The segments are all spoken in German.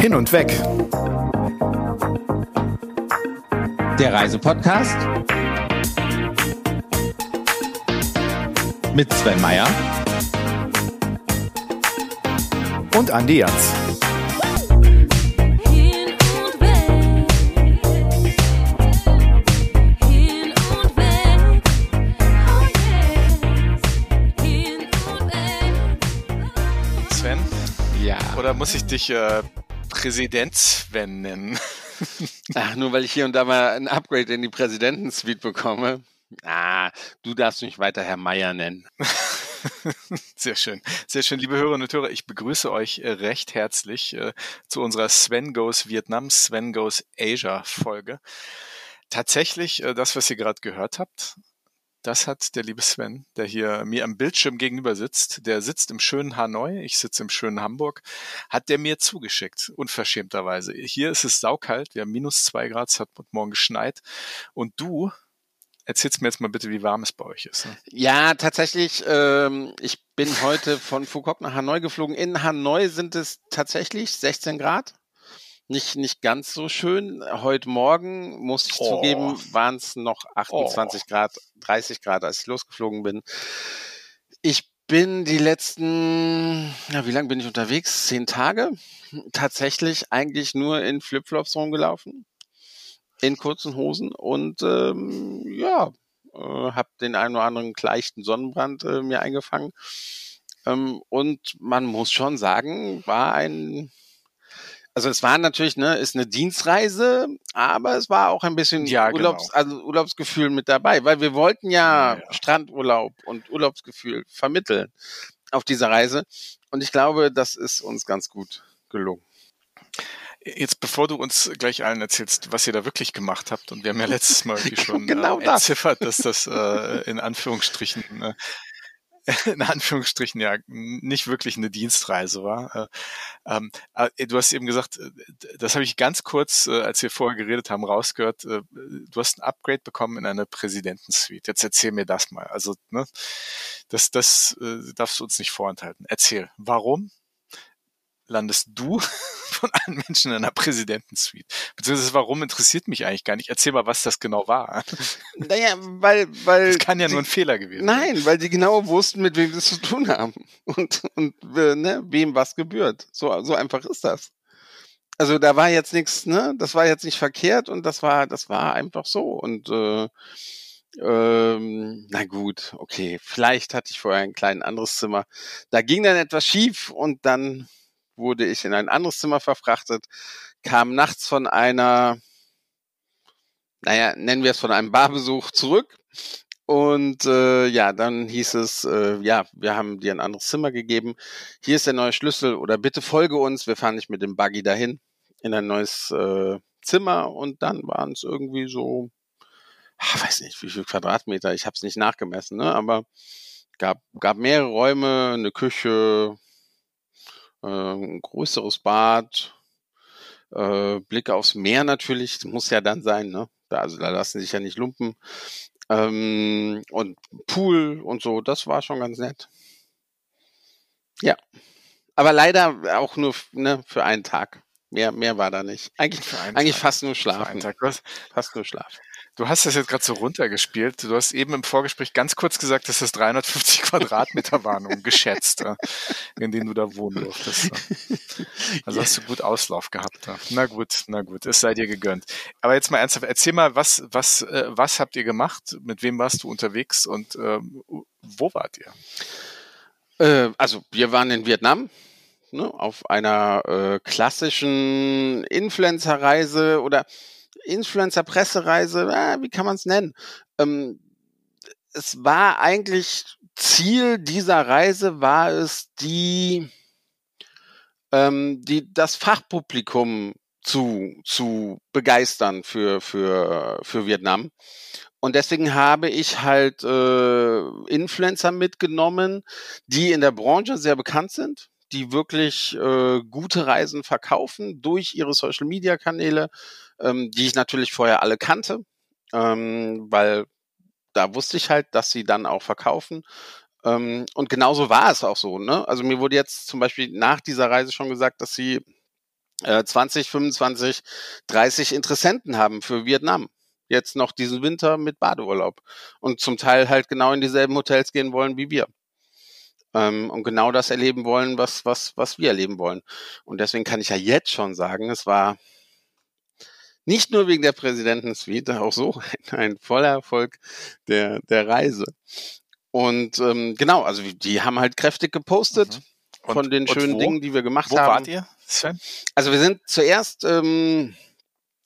Hin und weg. Der Reisepodcast mit Sven Meyer und Andi Jans. Hin und weg. Hin und weg. Yes. Hin und weg. Sven? Ja. Oder muss ich dich äh, Präsident Sven nennen? Ach, nur weil ich hier und da mal ein Upgrade in die Präsidentensuite bekomme. Ah, du darfst mich weiter Herr Meier nennen. Sehr schön. Sehr schön, liebe Hörerinnen und Hörer. Ich begrüße euch äh, recht herzlich äh, zu unserer Sven Goes Vietnam, Sven Goes Asia Folge. Tatsächlich, äh, das, was ihr gerade gehört habt, das hat der liebe Sven, der hier mir am Bildschirm gegenüber sitzt, der sitzt im schönen Hanoi, ich sitze im schönen Hamburg, hat der mir zugeschickt, unverschämterweise. Hier ist es saukalt, wir haben minus zwei Grad, es hat Morgen geschneit. Und du, erzählst mir jetzt mal bitte, wie warm es bei euch ist. Ne? Ja, tatsächlich, ähm, ich bin heute von Phuket nach Hanoi geflogen. In Hanoi sind es tatsächlich 16 Grad. Nicht, nicht ganz so schön. Heute Morgen, muss ich Oh. zugeben, waren es noch 28 Grad, 30 Grad, als ich losgeflogen bin. Ich bin die letzten, ja, wie lange bin ich unterwegs? Zehn Tage. Tatsächlich eigentlich nur in Flipflops rumgelaufen. In kurzen Hosen und ähm, ja, äh, habe den einen oder anderen leichten Sonnenbrand äh, mir eingefangen. Ähm, und man muss schon sagen, war ein, also es war natürlich, ne, ist eine Dienstreise, aber es war auch ein bisschen Ja, Urlaubs, genau. also Urlaubsgefühl mit dabei, weil wir wollten ja, Ja, ja. Strandurlaub und Urlaubsgefühl vermitteln auf dieser Reise. Und ich glaube, das ist uns ganz gut gelungen. Jetzt, bevor du uns gleich allen erzählst, was ihr da wirklich gemacht habt, und wir haben ja letztes Mal irgendwie schon Genau äh, das. dass das äh, in Anführungsstrichen äh, in Anführungsstrichen ja nicht wirklich eine Dienstreise war. Äh, ähm, äh, du hast eben gesagt, äh, das habe ich ganz kurz, als wir vorher geredet haben, rausgehört. Du hast ein Upgrade bekommen in eine Präsidentensuite. Jetzt erzähl mir das mal. Also, ne, das, das darfst du uns nicht vorenthalten. Erzähl, warum landest du von allen Menschen in einer Präsidentensuite? Beziehungsweise warum interessiert mich eigentlich gar nicht? Erzähl mal, was das genau war. Naja, weil, weil. Das kann ja die- nur ein Fehler gewesen sein. Nein, weil die genau wussten, mit wem sie es zu tun haben und, und äh, ne, wem was gebührt. So, so einfach ist das. Also da war jetzt nichts, ne? Das war jetzt nicht verkehrt und das war, das war einfach so. Und äh, ähm, na gut, okay. Vielleicht hatte ich vorher ein klein anderes Zimmer. Da ging dann etwas schief und dann wurde ich in ein anderes Zimmer verfrachtet, kam nachts von einer, naja, nennen wir es von einem Barbesuch zurück und äh, ja, dann hieß es, äh, ja, wir haben dir ein anderes Zimmer gegeben. Hier ist der neue Schlüssel oder bitte folge uns. Wir fahren nicht mit dem Buggy dahin in ein neues äh, Zimmer und dann waren es irgendwie so, ah, weiß nicht, wie viel Quadratmeter. Ich habe es nicht nachgemessen, ne? Aber gab gab mehrere Räume, eine Küche, ein größeres Bad, äh, Blick aufs Meer natürlich. Muss ja dann sein, ne? Da, also da lassen sich ja nicht lumpen ähm, und Pool und so, das war schon ganz nett. Ja. Aber leider auch nur ne, für einen Tag. Mehr, mehr war da nicht. Eigentlich, eigentlich Tag. fast nur schlafen. Fast nur schlafen. Du hast das jetzt gerade so runtergespielt. Du hast eben im Vorgespräch ganz kurz gesagt, dass das 350 Quadratmeter waren, um geschätzt, äh, in denen du da wohnen durftest. Also hast du gut Auslauf gehabt. Na gut, na gut, es sei dir gegönnt. Aber jetzt mal ernsthaft, erzähl mal, was, was, äh, was habt ihr gemacht? Mit wem warst du unterwegs und ähm, wo wart ihr? Äh, also wir waren in Vietnam ne, auf einer äh, klassischen Influencer-Reise oder Influencer-Pressereise, äh, wie kann man es nennen? Ähm, es war eigentlich Ziel dieser Reise war es, die, ähm, die das Fachpublikum zu, zu begeistern für, für, für Vietnam. Und deswegen habe ich halt äh, Influencer mitgenommen, die in der Branche sehr bekannt sind, die wirklich äh, gute Reisen verkaufen durch ihre Social-Media-Kanäle, ähm, die ich natürlich vorher alle kannte, ähm, weil da wusste ich halt, dass sie dann auch verkaufen. Ähm, und genauso war es auch so. Ne? Also mir wurde jetzt zum Beispiel nach dieser Reise schon gesagt, dass sie äh, 20, 25, 30 Interessenten haben für Vietnam. Jetzt noch diesen Winter mit Badeurlaub. Und zum Teil halt genau in dieselben Hotels gehen wollen wie wir. Ähm, und genau das erleben wollen, was, was, was wir erleben wollen. Und deswegen kann ich ja jetzt schon sagen, es war nicht nur wegen der Präsidentensuite, auch so ein, ein voller Erfolg der, der Reise. Und ähm, genau, also die haben halt kräftig gepostet Mhm. Und- von den schönen wo? Dingen, die wir gemacht Wo haben. wart ihr, Sven? Also wir sind zuerst, ähm,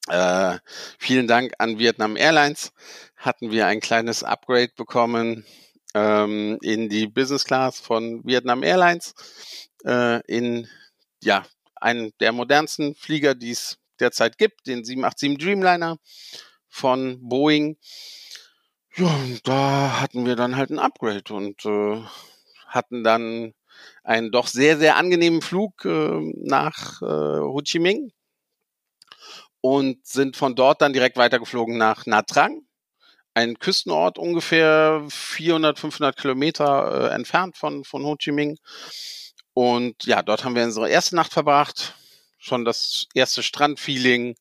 äh, vielen Dank an Vietnam Airlines, hatten wir ein kleines Upgrade bekommen ähm, in die Business Class von Vietnam Airlines, äh, in ja einen der modernsten Flieger, die es derzeit gibt, den 787 Dreamliner von Boeing. Ja, und da hatten wir dann halt ein Upgrade und äh, hatten dann einen doch sehr, sehr angenehmen Flug äh, nach äh, Ho Chi Minh und sind von dort dann direkt weitergeflogen nach Nha Trang, ein Küstenort ungefähr 400, 500 Kilometer äh, entfernt von, von Ho Chi Minh. Und ja, dort haben wir unsere erste Nacht verbracht, schon das erste Strandfeeling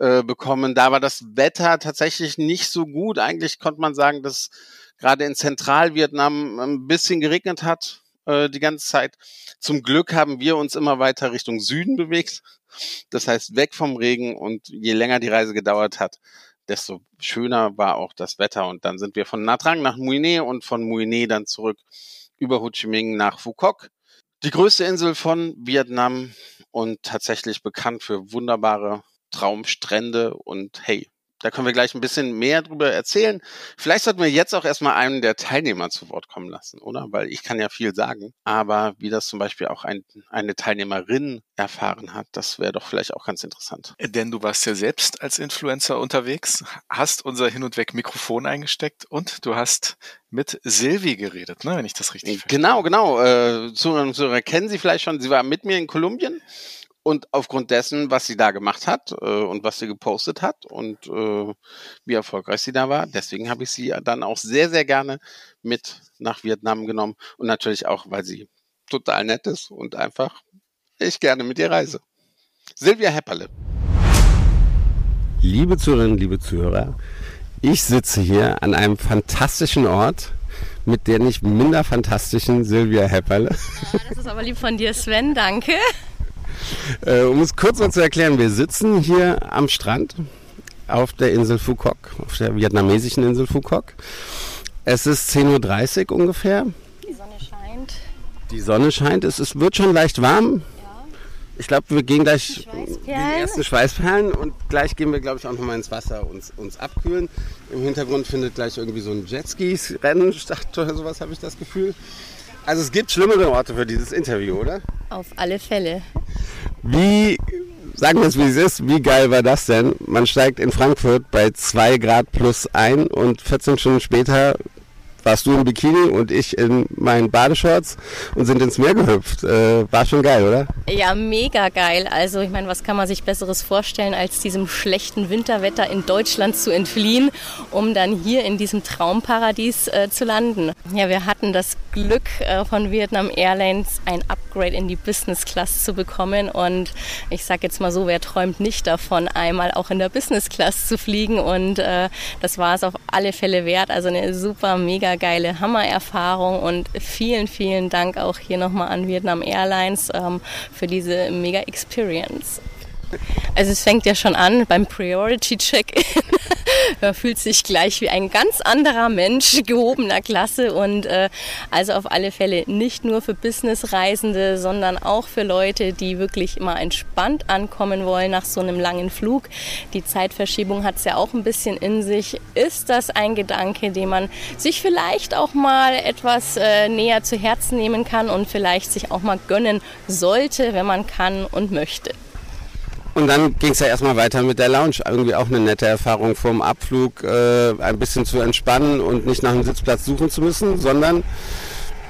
äh, bekommen. Da war das Wetter tatsächlich nicht so gut. Eigentlich konnte man sagen, dass gerade in Zentralvietnam ein bisschen geregnet hat äh, die ganze Zeit. Zum Glück haben wir uns immer weiter Richtung Süden bewegt. Das heißt, weg vom Regen und je länger die Reise gedauert hat, desto schöner war auch das Wetter. Und dann sind wir von Nha Trang nach Mui Ne und von Mui Ne dann zurück über Ho Chi Minh nach Phu Quoc. Die größte Insel von Vietnam und tatsächlich bekannt für wunderbare Traumstrände und hey, da können wir gleich ein bisschen mehr drüber erzählen. Vielleicht sollten wir jetzt auch erstmal einen der Teilnehmer zu Wort kommen lassen, oder? Weil ich kann ja viel sagen, aber wie das zum Beispiel auch ein, eine Teilnehmerin erfahren hat, das wäre doch vielleicht auch ganz interessant. Denn du warst ja selbst als Influencer unterwegs, hast unser Hin und Weg Mikrofon eingesteckt und du hast mit Silvi geredet, ne, wenn ich das richtig verstehe. Genau, genau. Äh, Zuhörer und Zuhörer kennen sie vielleicht schon. Sie war mit mir in Kolumbien und aufgrund dessen, was sie da gemacht hat äh, und was sie gepostet hat und äh, wie erfolgreich sie da war, deswegen habe ich sie dann auch sehr, sehr gerne mit nach Vietnam genommen und natürlich auch, weil sie total nett ist und einfach ich gerne mit ihr reise. Silvia Hepperle. Liebe Zuhörerinnen, liebe Zuhörer, ich sitze hier an einem fantastischen Ort mit der nicht minder fantastischen Silvia Hepperle. Das ist aber lieb von dir, Sven, danke. Äh, um es kurz mal zu erklären, wir sitzen hier am Strand auf der Insel Phu Quoc, auf der vietnamesischen Insel Phu Quoc. Es ist 10.30 Uhr ungefähr. Die Sonne scheint. Die Sonne scheint, es ist, wird schon leicht warm. Ich glaube, wir gehen gleich die ersten Schweißperlen und gleich gehen wir, glaube ich, auch nochmal ins Wasser uns, uns abkühlen. Im Hintergrund findet gleich irgendwie so ein Jetskis-Rennen statt oder sowas, habe ich das Gefühl. Also es gibt schlimmere Orte für dieses Interview, oder? Auf alle Fälle. Wie, sagen wir es wie es ist, wie geil war das denn? Man steigt in Frankfurt bei 2 Grad plus ein und 14 Stunden später warst du im Bikini und ich in meinen Badeshorts und sind ins Meer gehüpft. Äh, war schon geil, oder? Ja, mega geil. Also ich meine, was kann man sich Besseres vorstellen, als diesem schlechten Winterwetter in Deutschland zu entfliehen, um dann hier in diesem Traumparadies äh, zu landen. Ja, wir hatten das Glück äh, von Vietnam Airlines ein Upgrade in die Business Class zu bekommen und ich sag jetzt mal so, wer träumt nicht davon, einmal auch in der Business Class zu fliegen und äh, das war es auf alle Fälle wert. Also eine super, mega geile Hammererfahrung und vielen, vielen Dank auch hier nochmal an Vietnam Airlines ähm, für diese mega Experience. Also es fängt ja schon an beim Priority Check-in. Man fühlt sich gleich wie ein ganz anderer Mensch gehobener Klasse und äh, also auf alle Fälle nicht nur für Businessreisende, sondern auch für Leute, die wirklich immer entspannt ankommen wollen nach so einem langen Flug. Die Zeitverschiebung hat es ja auch ein bisschen in sich. Ist das ein Gedanke, den man sich vielleicht auch mal etwas äh, näher zu Herzen nehmen kann und vielleicht sich auch mal gönnen sollte, wenn man kann und möchte? Und dann ging es ja erstmal weiter mit der Lounge. Irgendwie auch eine nette Erfahrung vorm Abflug, äh, ein bisschen zu entspannen und nicht nach einem Sitzplatz suchen zu müssen, sondern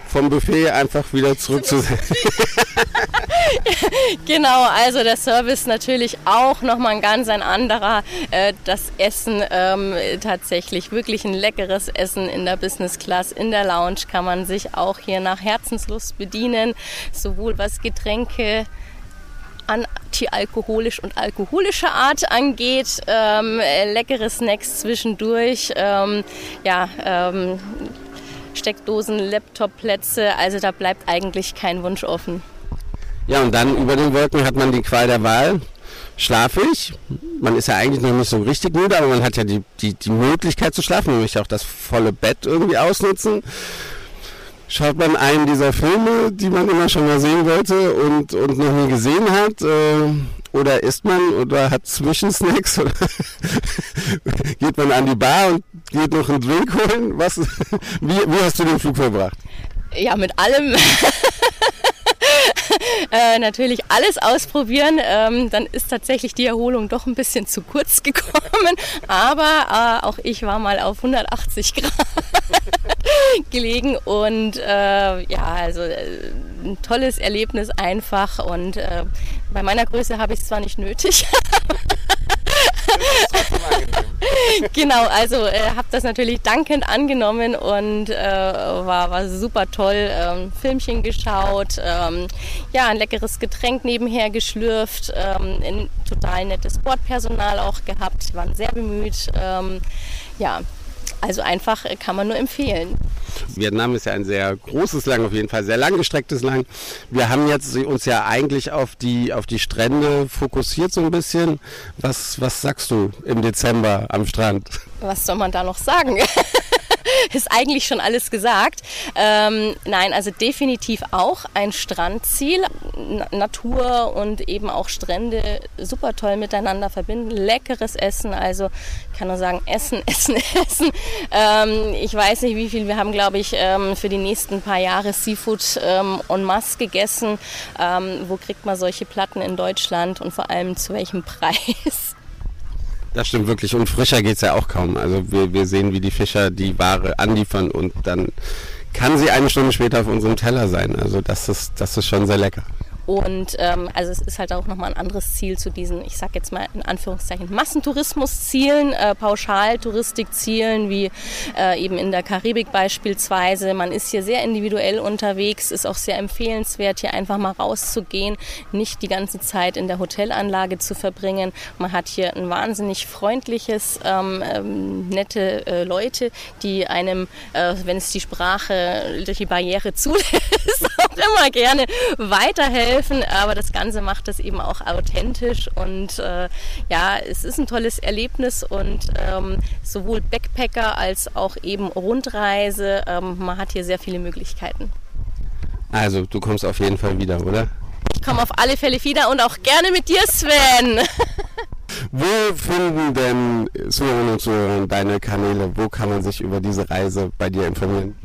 vom Buffet einfach wieder zurück zu. Genau, also der Service natürlich auch nochmal ein ganz ein anderer. Äh, das Essen ähm, tatsächlich wirklich ein leckeres Essen in der Business Class, in der Lounge kann man sich auch hier nach Herzenslust bedienen, sowohl was Getränke antialkoholisch und alkoholischer Art angeht. Ähm, äh, leckere Snacks zwischendurch. Ähm, ja, ähm, Steckdosen, Laptopplätze. Also da bleibt eigentlich kein Wunsch offen. Ja, und dann über den Wolken hat man die Qual der Wahl. Schlafe ich? Man ist ja eigentlich noch nicht so richtig müde, aber man hat ja die, die, die Möglichkeit zu schlafen, nämlich auch das volle Bett irgendwie ausnutzen. Schaut man einen dieser Filme, die man immer schon mal sehen wollte und, und noch nie gesehen hat? Äh, oder isst man oder hat Zwischensnacks? Oder geht man an die Bar und geht noch einen Drink holen? Was, wie, wie hast du den Flug verbracht? Ja, mit allem. äh, natürlich alles ausprobieren. Ähm, dann ist tatsächlich die Erholung doch ein bisschen zu kurz gekommen. Aber äh, auch ich war mal auf 180 Grad gelegen und äh, ja, also äh, ein tolles Erlebnis einfach. Und äh, bei meiner Größe habe ich es zwar nicht nötig. Genau, also äh, habe das natürlich dankend angenommen und äh, war, war super toll. Ähm, Filmchen geschaut, ähm, ja, ein leckeres Getränk nebenher geschlürft, ähm, ein total nettes Bordpersonal auch gehabt, waren sehr bemüht. Ähm, ja, also einfach äh, kann man nur empfehlen. Vietnam ist ja ein sehr großes Land, auf jeden Fall sehr langgestrecktes Land. Wir haben jetzt uns ja eigentlich auf die, auf die Strände fokussiert so ein bisschen. Was, was sagst du im Dezember am Strand? Was soll man da noch sagen? ist eigentlich schon alles gesagt. Ähm, nein, also definitiv auch ein Strandziel. Na Natur und eben auch Strände super toll miteinander verbinden. Leckeres Essen, also ich kann nur sagen, Essen, Essen, Essen. Ähm, ich weiß nicht, wie viel. Wir haben, glaube ich, ähm, für die nächsten paar Jahre Seafood ähm, en masse gegessen. Ähm, wo kriegt man solche Platten in Deutschland und vor allem zu welchem Preis? Das stimmt wirklich. Und frischer geht's ja auch kaum. Also wir, wir sehen, wie die Fischer die Ware anliefern und dann kann sie eine Stunde später auf unserem Teller sein. Also das ist, das ist schon sehr lecker. Und ähm, also es ist halt auch nochmal ein anderes Ziel zu diesen, ich sag jetzt mal in Anführungszeichen, Massentourismuszielen, äh, Pauschaltouristikzielen, wie äh, eben in der Karibik beispielsweise. Man ist hier sehr individuell unterwegs, ist auch sehr empfehlenswert, hier einfach mal rauszugehen, nicht die ganze Zeit in der Hotelanlage zu verbringen. Man hat hier ein wahnsinnig freundliches, ähm, ähm, nette äh, Leute, die einem, äh, wenn es die Sprache, die Barriere zulässt, auch immer gerne weiterhelfen helfen, aber das Ganze macht es eben auch authentisch und äh, ja, es ist ein tolles Erlebnis und ähm, sowohl Backpacker als auch eben Rundreise, ähm, man hat hier sehr viele Möglichkeiten. Also du kommst auf jeden Fall wieder, oder? Komme auf alle Fälle wieder und auch gerne mit dir, Sven. Wo finden denn Zuhörerinnen und Zuhörer deine Kanäle? Wo kann man sich über diese Reise bei dir informieren?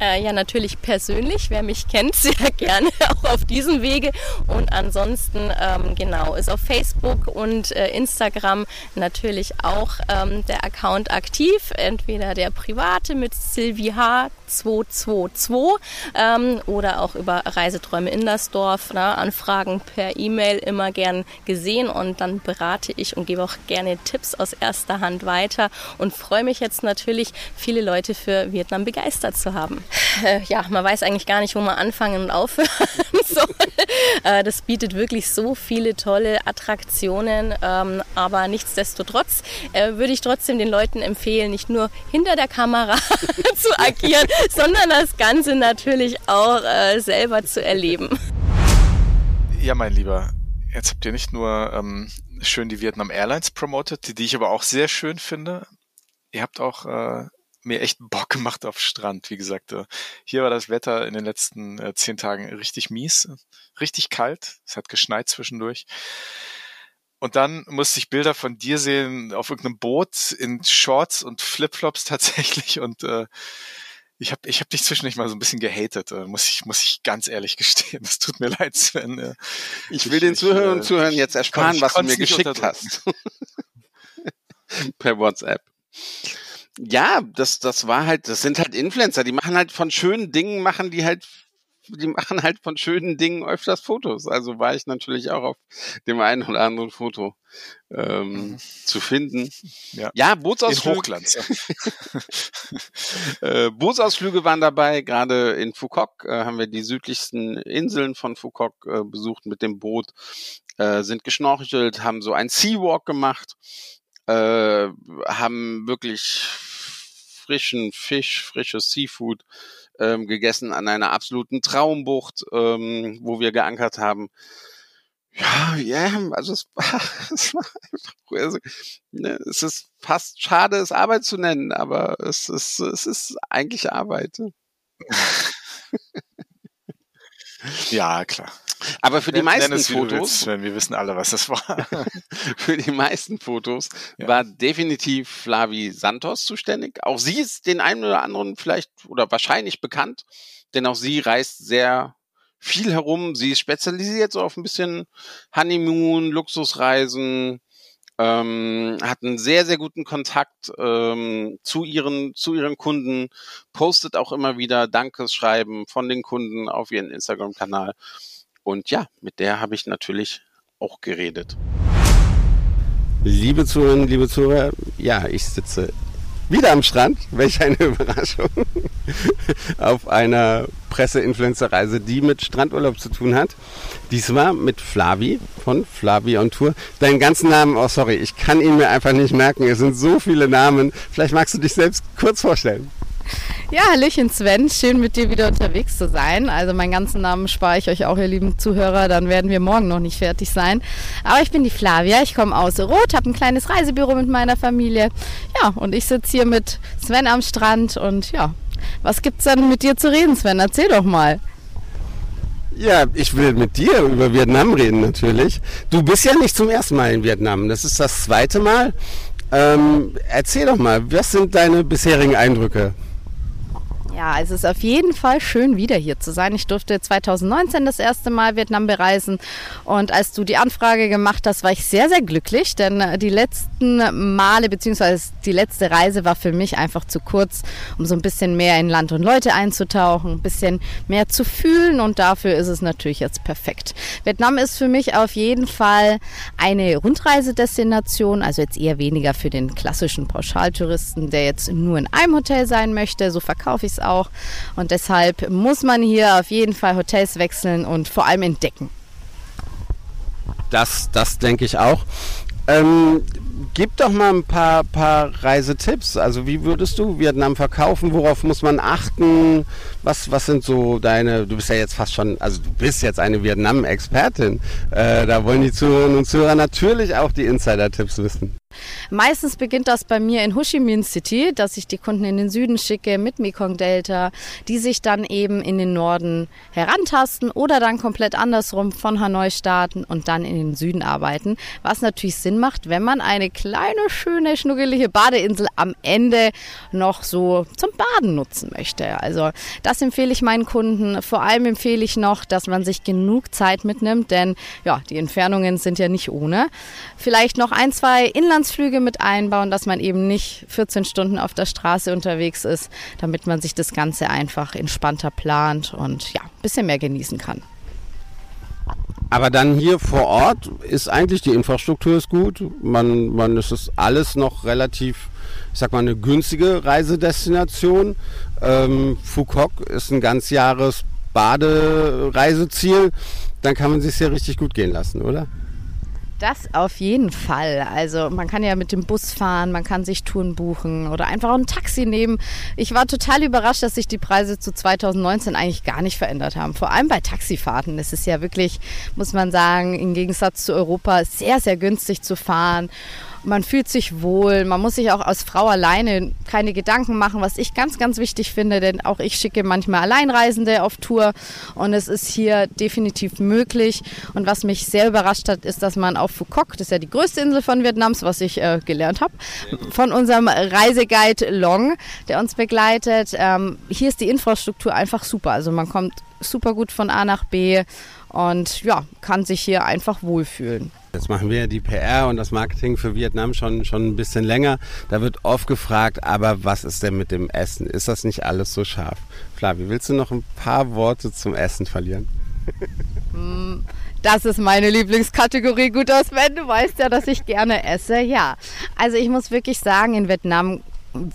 Äh, ja, natürlich persönlich. Wer mich kennt, sehr gerne auch auf diesem Wege. Und ansonsten, ähm, genau, ist auf Facebook und äh, Instagram natürlich auch ähm, der Account aktiv. Entweder der private mit Sylvie H222 ähm, oder auch über Reiseträume in das Dorf. Anfragen per E-Mail immer gern gesehen und dann berate ich und gebe auch gerne Tipps aus erster Hand weiter und freue mich jetzt natürlich, viele Leute für Vietnam begeistert zu haben. Äh, ja, man weiß eigentlich gar nicht, wo man anfangen und aufhören soll. Äh, das bietet wirklich so viele tolle Attraktionen, ähm, aber nichtsdestotrotz äh, würde ich trotzdem den Leuten empfehlen, nicht nur hinter der Kamera zu agieren, sondern das Ganze natürlich auch äh, selber zu erleben. Ja, mein Lieber, jetzt habt ihr nicht nur ähm, schön die Vietnam Airlines promotet, die, die ich aber auch sehr schön finde. Ihr habt auch äh, mir echt Bock gemacht auf Strand. Wie gesagt, äh, hier war das Wetter in den letzten äh, zehn Tagen richtig mies, richtig kalt. Es hat geschneit zwischendurch. Und dann musste ich Bilder von dir sehen auf irgendeinem Boot in Shorts und Flipflops tatsächlich und äh, ich habe ich hab dich zwischendurch mal so ein bisschen gehatet, äh, muss ich muss ich ganz ehrlich gestehen. Das tut mir leid, Sven. Äh, Ich will den Zuhörern und äh, Zuhörern jetzt ersparen, ich was du mir geschickt hast. per WhatsApp. Ja, das, das war halt, das sind halt Influencer, die machen halt von schönen Dingen, machen die halt die machen halt von schönen Dingen öfters Fotos. Also war ich natürlich auch auf dem einen oder anderen Foto ähm, zu finden. Ja. ja In Bootsausflüge, Hochglanz. Ja. äh, Bootsausflüge waren dabei. Gerade in Foucault äh, haben wir die südlichsten Inseln von Foucault äh, besucht mit dem Boot, äh, sind geschnorchelt, haben so einen Seawalk gemacht, äh, haben wirklich frischen Fisch, frisches Seafood ähm, gegessen an einer absoluten Traumbucht, ähm, wo wir geankert haben. Ja, ja, also es war, es war einfach, also, ne, es ist fast schade, es Arbeit zu nennen, aber es ist, es ist eigentlich Arbeit. ja, klar. Aber für die meisten es, Fotos, willst, wir wissen alle, was das war. für die meisten Fotos Ja. war definitiv Flavi Santos zuständig. Auch sie ist den einen oder anderen vielleicht oder wahrscheinlich bekannt, denn auch sie reist sehr viel herum. Sie ist spezialisiert so auf ein bisschen Honeymoon, Luxusreisen, ähm, hat einen sehr, sehr guten Kontakt ähm, zu ihren, zu ihren Kunden, postet auch immer wieder Dankeschreiben von den Kunden auf ihren Instagram-Kanal. Und ja, mit der habe ich natürlich auch geredet. Liebe Zuhörerinnen, liebe Zuhörer, ja, ich sitze wieder am Strand, welch eine Überraschung, auf einer Presse-Influencer-Reise, die mit Strandurlaub zu tun hat. Diesmal mit Flavi von Flavi on Tour. Deinen ganzen Namen, oh sorry, ich kann ihn mir einfach nicht merken, es sind so viele Namen. Vielleicht magst du dich selbst kurz vorstellen. Ja, Hallöchen Sven, schön mit dir wieder unterwegs zu sein. Also meinen ganzen Namen spare ich euch auch, ihr lieben Zuhörer, dann werden wir morgen noch nicht fertig sein. Aber ich bin die Flavia, ich komme aus Rot, habe ein kleines Reisebüro mit meiner Familie. Ja, und ich sitze hier mit Sven am Strand und ja, was gibt's dann mit dir zu reden, Sven? Erzähl doch mal. Ja, ich will mit dir über Vietnam reden natürlich. Du bist ja nicht zum ersten Mal in Vietnam, das ist das zweite Mal. Ähm, erzähl doch mal, was sind deine bisherigen Eindrücke? Ja, es ist auf jeden Fall schön, wieder hier zu sein. Ich durfte 2019 das erste Mal Vietnam bereisen und als du die Anfrage gemacht hast, war ich sehr, sehr glücklich, denn äh, die letzten Male beziehungsweise die letzte Reise war für mich einfach zu kurz, um so ein bisschen mehr in Land und Leute einzutauchen, ein bisschen mehr zu fühlen und dafür ist es natürlich jetzt perfekt. Vietnam ist für mich auf jeden Fall eine Rundreisedestination, also jetzt eher weniger für den klassischen Pauschaltouristen, der jetzt nur in einem Hotel sein möchte, so verkaufe ich es auch. Und deshalb muss man hier auf jeden Fall Hotels wechseln und vor allem entdecken. Das, das denke ich auch. Ähm, gib doch mal ein paar, paar Reisetipps. Also wie würdest du Vietnam verkaufen? Worauf muss man achten? Was, was sind so deine, du bist ja jetzt fast schon, also du bist jetzt eine Vietnam-Expertin. Äh, da wollen die Zuhörerinnen und Zuhörer natürlich auch die Insider-Tipps wissen. Meistens beginnt das bei mir in Ho Chi Minh City, dass ich die Kunden in den Süden schicke mit Mekong Delta, die sich dann eben in den Norden herantasten oder dann komplett andersrum von Hanoi starten und dann in den Süden arbeiten. Was natürlich Sinn macht, wenn man eine kleine, schöne, schnuggelige Badeinsel am Ende noch so zum Baden nutzen möchte. Also das empfehle ich meinen Kunden. Vor allem empfehle ich noch, dass man sich genug Zeit mitnimmt, denn ja, die Entfernungen sind ja nicht ohne. Vielleicht noch ein, zwei Inlandsflüge mit einbauen, dass man eben nicht 14 Stunden auf der Straße unterwegs ist, damit man sich das Ganze einfach entspannter plant und ja, ein bisschen mehr genießen kann. Aber dann hier vor Ort ist eigentlich die Infrastruktur ist gut. Man, man es ist alles noch relativ, ich sag mal, eine günstige Reisedestination. Ähm, Phuket ist ein ganzjahres Badereiseziel. Dann kann man sich hier richtig gut gehen lassen, oder? Das auf jeden Fall. Also man kann ja mit dem Bus fahren, man kann sich Touren buchen oder einfach ein Taxi nehmen. Ich war total überrascht, dass sich die Preise zu 2019 eigentlich gar nicht verändert haben. Vor allem bei Taxifahrten. Es ist ja wirklich, muss man sagen, im Gegensatz zu Europa sehr, sehr günstig zu fahren. Man fühlt sich wohl, man muss sich auch als Frau alleine keine Gedanken machen, was ich ganz, ganz wichtig finde, denn auch ich schicke manchmal Alleinreisende auf Tour und es ist hier definitiv möglich. Und was mich sehr überrascht hat, ist, dass man auf Phuket, das ist ja die größte Insel von Vietnams, was ich äh, gelernt habe, von unserem Reiseguide Long, der uns begleitet, ähm, hier ist die Infrastruktur einfach super. Also man kommt super gut von A nach B und ja, kann sich hier einfach wohlfühlen. Jetzt machen wir die PR und das Marketing für Vietnam schon, schon ein bisschen länger. Da wird oft gefragt, aber was ist denn mit dem Essen? Ist das nicht alles so scharf? Flavi, willst du noch ein paar Worte zum Essen verlieren? Das ist meine Lieblingskategorie, gut aus Wenn. Du weißt ja, dass ich gerne esse. Ja, also ich muss wirklich sagen, in Vietnam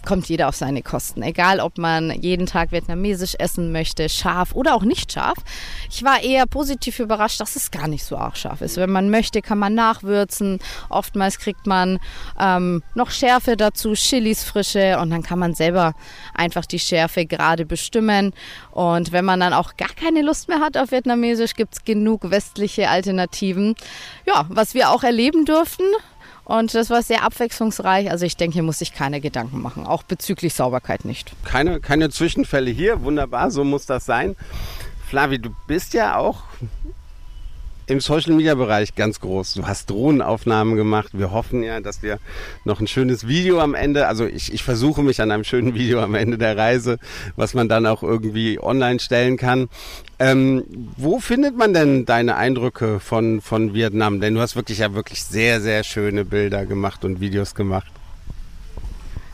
kommt jeder auf seine Kosten. Egal, ob man jeden Tag vietnamesisch essen möchte, scharf oder auch nicht scharf. Ich war eher positiv überrascht, dass es gar nicht so arg scharf ist. Wenn man möchte, kann man nachwürzen. Oftmals kriegt man ähm, noch Schärfe dazu, Chilis frische und dann kann man selber einfach die Schärfe gerade bestimmen. Und wenn man dann auch gar keine Lust mehr hat auf Vietnamesisch, gibt es genug westliche Alternativen. Ja, was wir auch erleben durften, und das war sehr abwechslungsreich. Also ich denke, hier muss sich keine Gedanken machen, auch bezüglich Sauberkeit nicht. Keine, keine Zwischenfälle hier, wunderbar, so muss das sein. Flavi, du bist ja auch im Social Media Bereich ganz groß. Du hast Drohnenaufnahmen gemacht. Wir hoffen ja, dass wir noch ein schönes Video am Ende, also ich, ich versuche mich an einem schönen Video am Ende der Reise, was man dann auch irgendwie online stellen kann. Ähm, wo findet man denn deine Eindrücke von, von Vietnam? Denn du hast wirklich ja wirklich sehr, sehr schöne Bilder gemacht und Videos gemacht.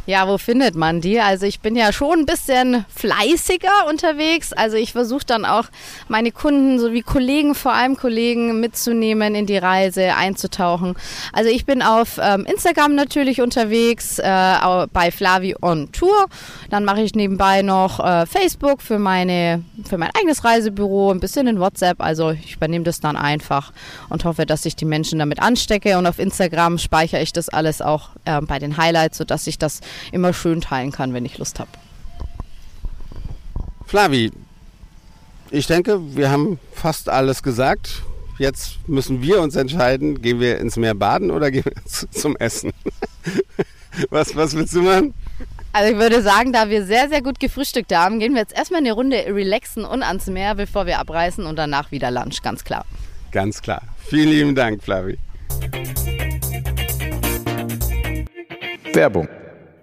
Ja, wo findet man die? Also ich bin ja schon ein bisschen fleißiger unterwegs. Also ich versuche dann auch meine Kunden sowie Kollegen, vor allem Kollegen, mitzunehmen in die Reise, einzutauchen. Also ich bin auf ähm, Instagram natürlich unterwegs, äh, bei Flavi on Tour. Dann mache ich nebenbei noch äh, Facebook für meine für mein eigenes Reisebüro, ein bisschen in WhatsApp. Also ich übernehme das dann einfach und hoffe, dass ich die Menschen damit anstecke. Und auf Instagram speichere ich das alles auch äh, bei den Highlights, sodass ich das immer schön teilen kann, wenn ich Lust habe. Flavi, ich denke, wir haben fast alles gesagt. Jetzt müssen wir uns entscheiden, gehen wir ins Meer baden oder gehen wir zum Essen? Was, was willst du machen? Also ich würde sagen, da wir sehr, sehr gut gefrühstückt haben, gehen wir jetzt erstmal eine Runde relaxen und ans Meer, bevor wir abreißen und danach wieder Lunch, ganz klar. Ganz klar. Vielen lieben Dank, Flavi. Werbung.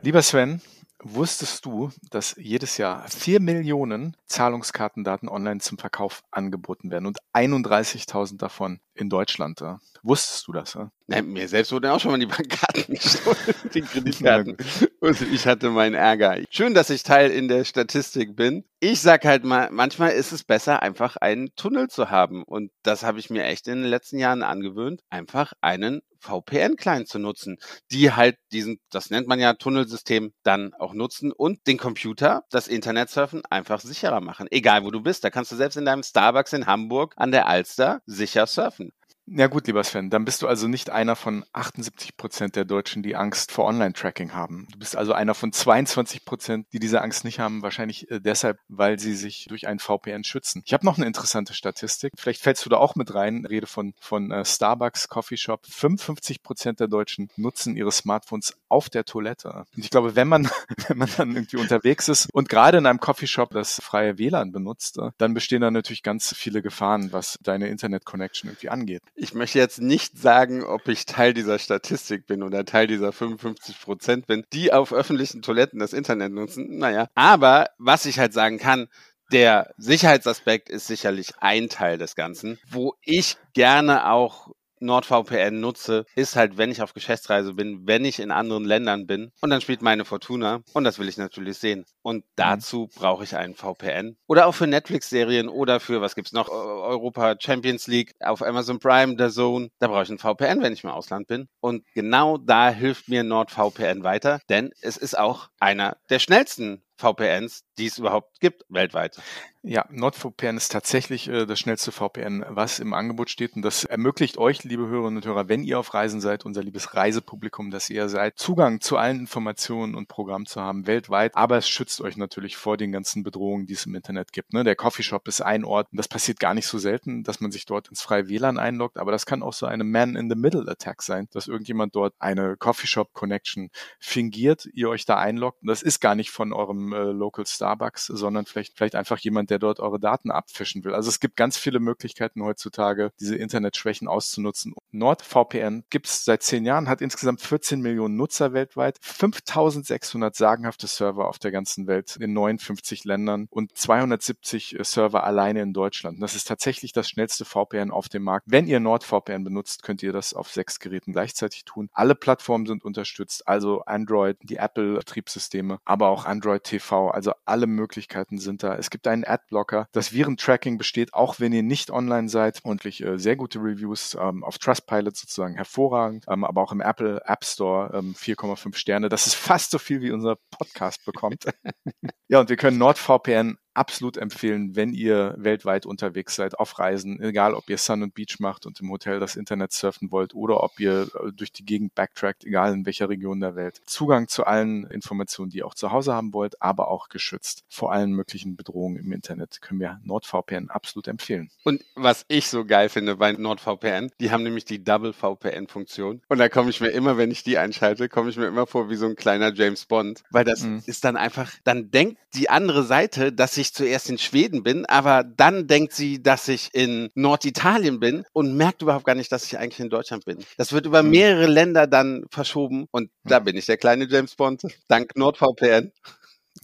Lieber Sven, wusstest du, dass jedes Jahr 4 Millionen Zahlungskartendaten online zum Verkauf angeboten werden und 31.000 davon in Deutschland? Ja? Wusstest du das? Ja? Na, mir selbst wurden auch schon mal die Bankkarten gestohlen, die Kreditkarten. Und ich hatte meinen Ärger. Schön, dass ich Teil in der Statistik bin. Ich sag halt mal, manchmal ist es besser, einfach einen Tunnel zu haben. Und das habe ich mir echt in den letzten Jahren angewöhnt, einfach einen VPN-Client zu nutzen, die halt diesen, das nennt man ja Tunnelsystem, dann auch nutzen und den Computer, das Internetsurfen einfach sicherer machen. Egal wo du bist. Da kannst du selbst in deinem Starbucks in Hamburg an der Alster sicher surfen. Ja gut, lieber Sven, dann bist du also nicht einer von 78 Prozent der Deutschen, die Angst vor Online-Tracking haben. Du bist also einer von 22 Prozent, die diese Angst nicht haben, wahrscheinlich äh, deshalb, weil sie sich durch ein VPN schützen. Ich habe noch eine interessante Statistik, vielleicht fällst du da auch mit rein, Rede von, von äh, Starbucks, Coffee Shop. 55 Prozent der Deutschen nutzen ihre Smartphones auf der Toilette. Und ich glaube, wenn man, wenn man dann irgendwie unterwegs ist und gerade in einem Coffee Shop das freie WLAN benutzt, äh, dann bestehen da natürlich ganz viele Gefahren, was deine Internet-Connection irgendwie angeht. Ich möchte jetzt nicht sagen, ob ich Teil dieser Statistik bin oder Teil dieser 55 Prozent bin, die auf öffentlichen Toiletten das Internet nutzen. Naja, aber was ich halt sagen kann, der Sicherheitsaspekt ist sicherlich ein Teil des Ganzen. Wo ich gerne auch NordVPN nutze, ist halt, wenn ich auf Geschäftsreise bin, wenn ich in anderen Ländern bin und dann spielt meine Fortuna und das will ich natürlich sehen. Und dazu brauche ich einen VPN. Oder auch für Netflix-Serien oder für, was gibt's noch, Eu- Europa Champions League auf Amazon Prime, der Zone. Da brauche ich einen VPN, wenn ich im Ausland bin. Und genau da hilft mir NordVPN weiter, denn es ist auch einer der schnellsten VPNs, die es überhaupt gibt weltweit. Ja, NordVPN ist tatsächlich äh, das schnellste VPN, was im Angebot steht. Und das ermöglicht euch, liebe Hörerinnen und Hörer, wenn ihr auf Reisen seid, unser liebes Reisepublikum, dass ihr seid, Zugang zu allen Informationen und Programmen zu haben weltweit. Aber es schützt euch natürlich vor den ganzen Bedrohungen, die es im Internet gibt. Ne? Der Coffeeshop ist ein Ort, und das passiert gar nicht so selten, dass man sich dort ins freie WLAN einloggt. Aber das kann auch so eine Man-in-the-Middle-Attack sein, dass irgendjemand dort eine Coffeeshop-Connection fingiert, ihr euch da einloggt. Und das ist gar nicht von eurem äh, Local Starbucks, sondern vielleicht, vielleicht einfach jemand, der dort eure Daten abfischen will. Also es gibt ganz viele Möglichkeiten heutzutage, diese Internetschwächen auszunutzen. NordVPN gibt es seit zehn Jahren, hat insgesamt 14 Millionen Nutzer weltweit, 5600 sagenhafte Server auf der ganzen Welt in 59 Ländern und 270 Server alleine in Deutschland. Das ist tatsächlich das schnellste VPN auf dem Markt. Wenn ihr NordVPN benutzt, könnt ihr das auf sechs Geräten gleichzeitig tun. Alle Plattformen sind unterstützt, also Android, die Apple-Betriebssysteme, aber auch Android TV, also alle Möglichkeiten sind da. Es gibt einen Adblocker. Das Virentracking besteht, auch wenn ihr nicht online seid und äh, sehr gute Reviews ähm, auf Trustpilot sozusagen hervorragend, ähm, aber auch im Apple App Store ähm, 4,5 Sterne. Das ist fast so viel, wie unser Podcast bekommt. ja, und wir können NordVPN absolut empfehlen, wenn ihr weltweit unterwegs seid, auf Reisen, egal ob ihr Sun und Beach macht und im Hotel das Internet surfen wollt oder ob ihr äh, durch die Gegend backtrackt, egal in welcher Region der Welt. Zugang zu allen Informationen, die ihr auch zu Hause haben wollt, aber auch geschützt vor allen möglichen Bedrohungen im Internet, können wir NordVPN absolut empfehlen. Und was ich so geil finde bei NordVPN, die haben nämlich die Double VPN-Funktion. Und da komme ich mir immer, wenn ich die einschalte, komme ich mir immer vor wie so ein kleiner James Bond. Weil das Mhm. ist dann einfach, dann denkt die andere Seite, dass ich zuerst in Schweden bin, aber dann denkt sie, dass ich in Norditalien bin und merkt überhaupt gar nicht, dass ich eigentlich in Deutschland bin. Das wird über Mhm. mehrere Länder dann verschoben und da bin ich der kleine James Bond, dank NordVPN.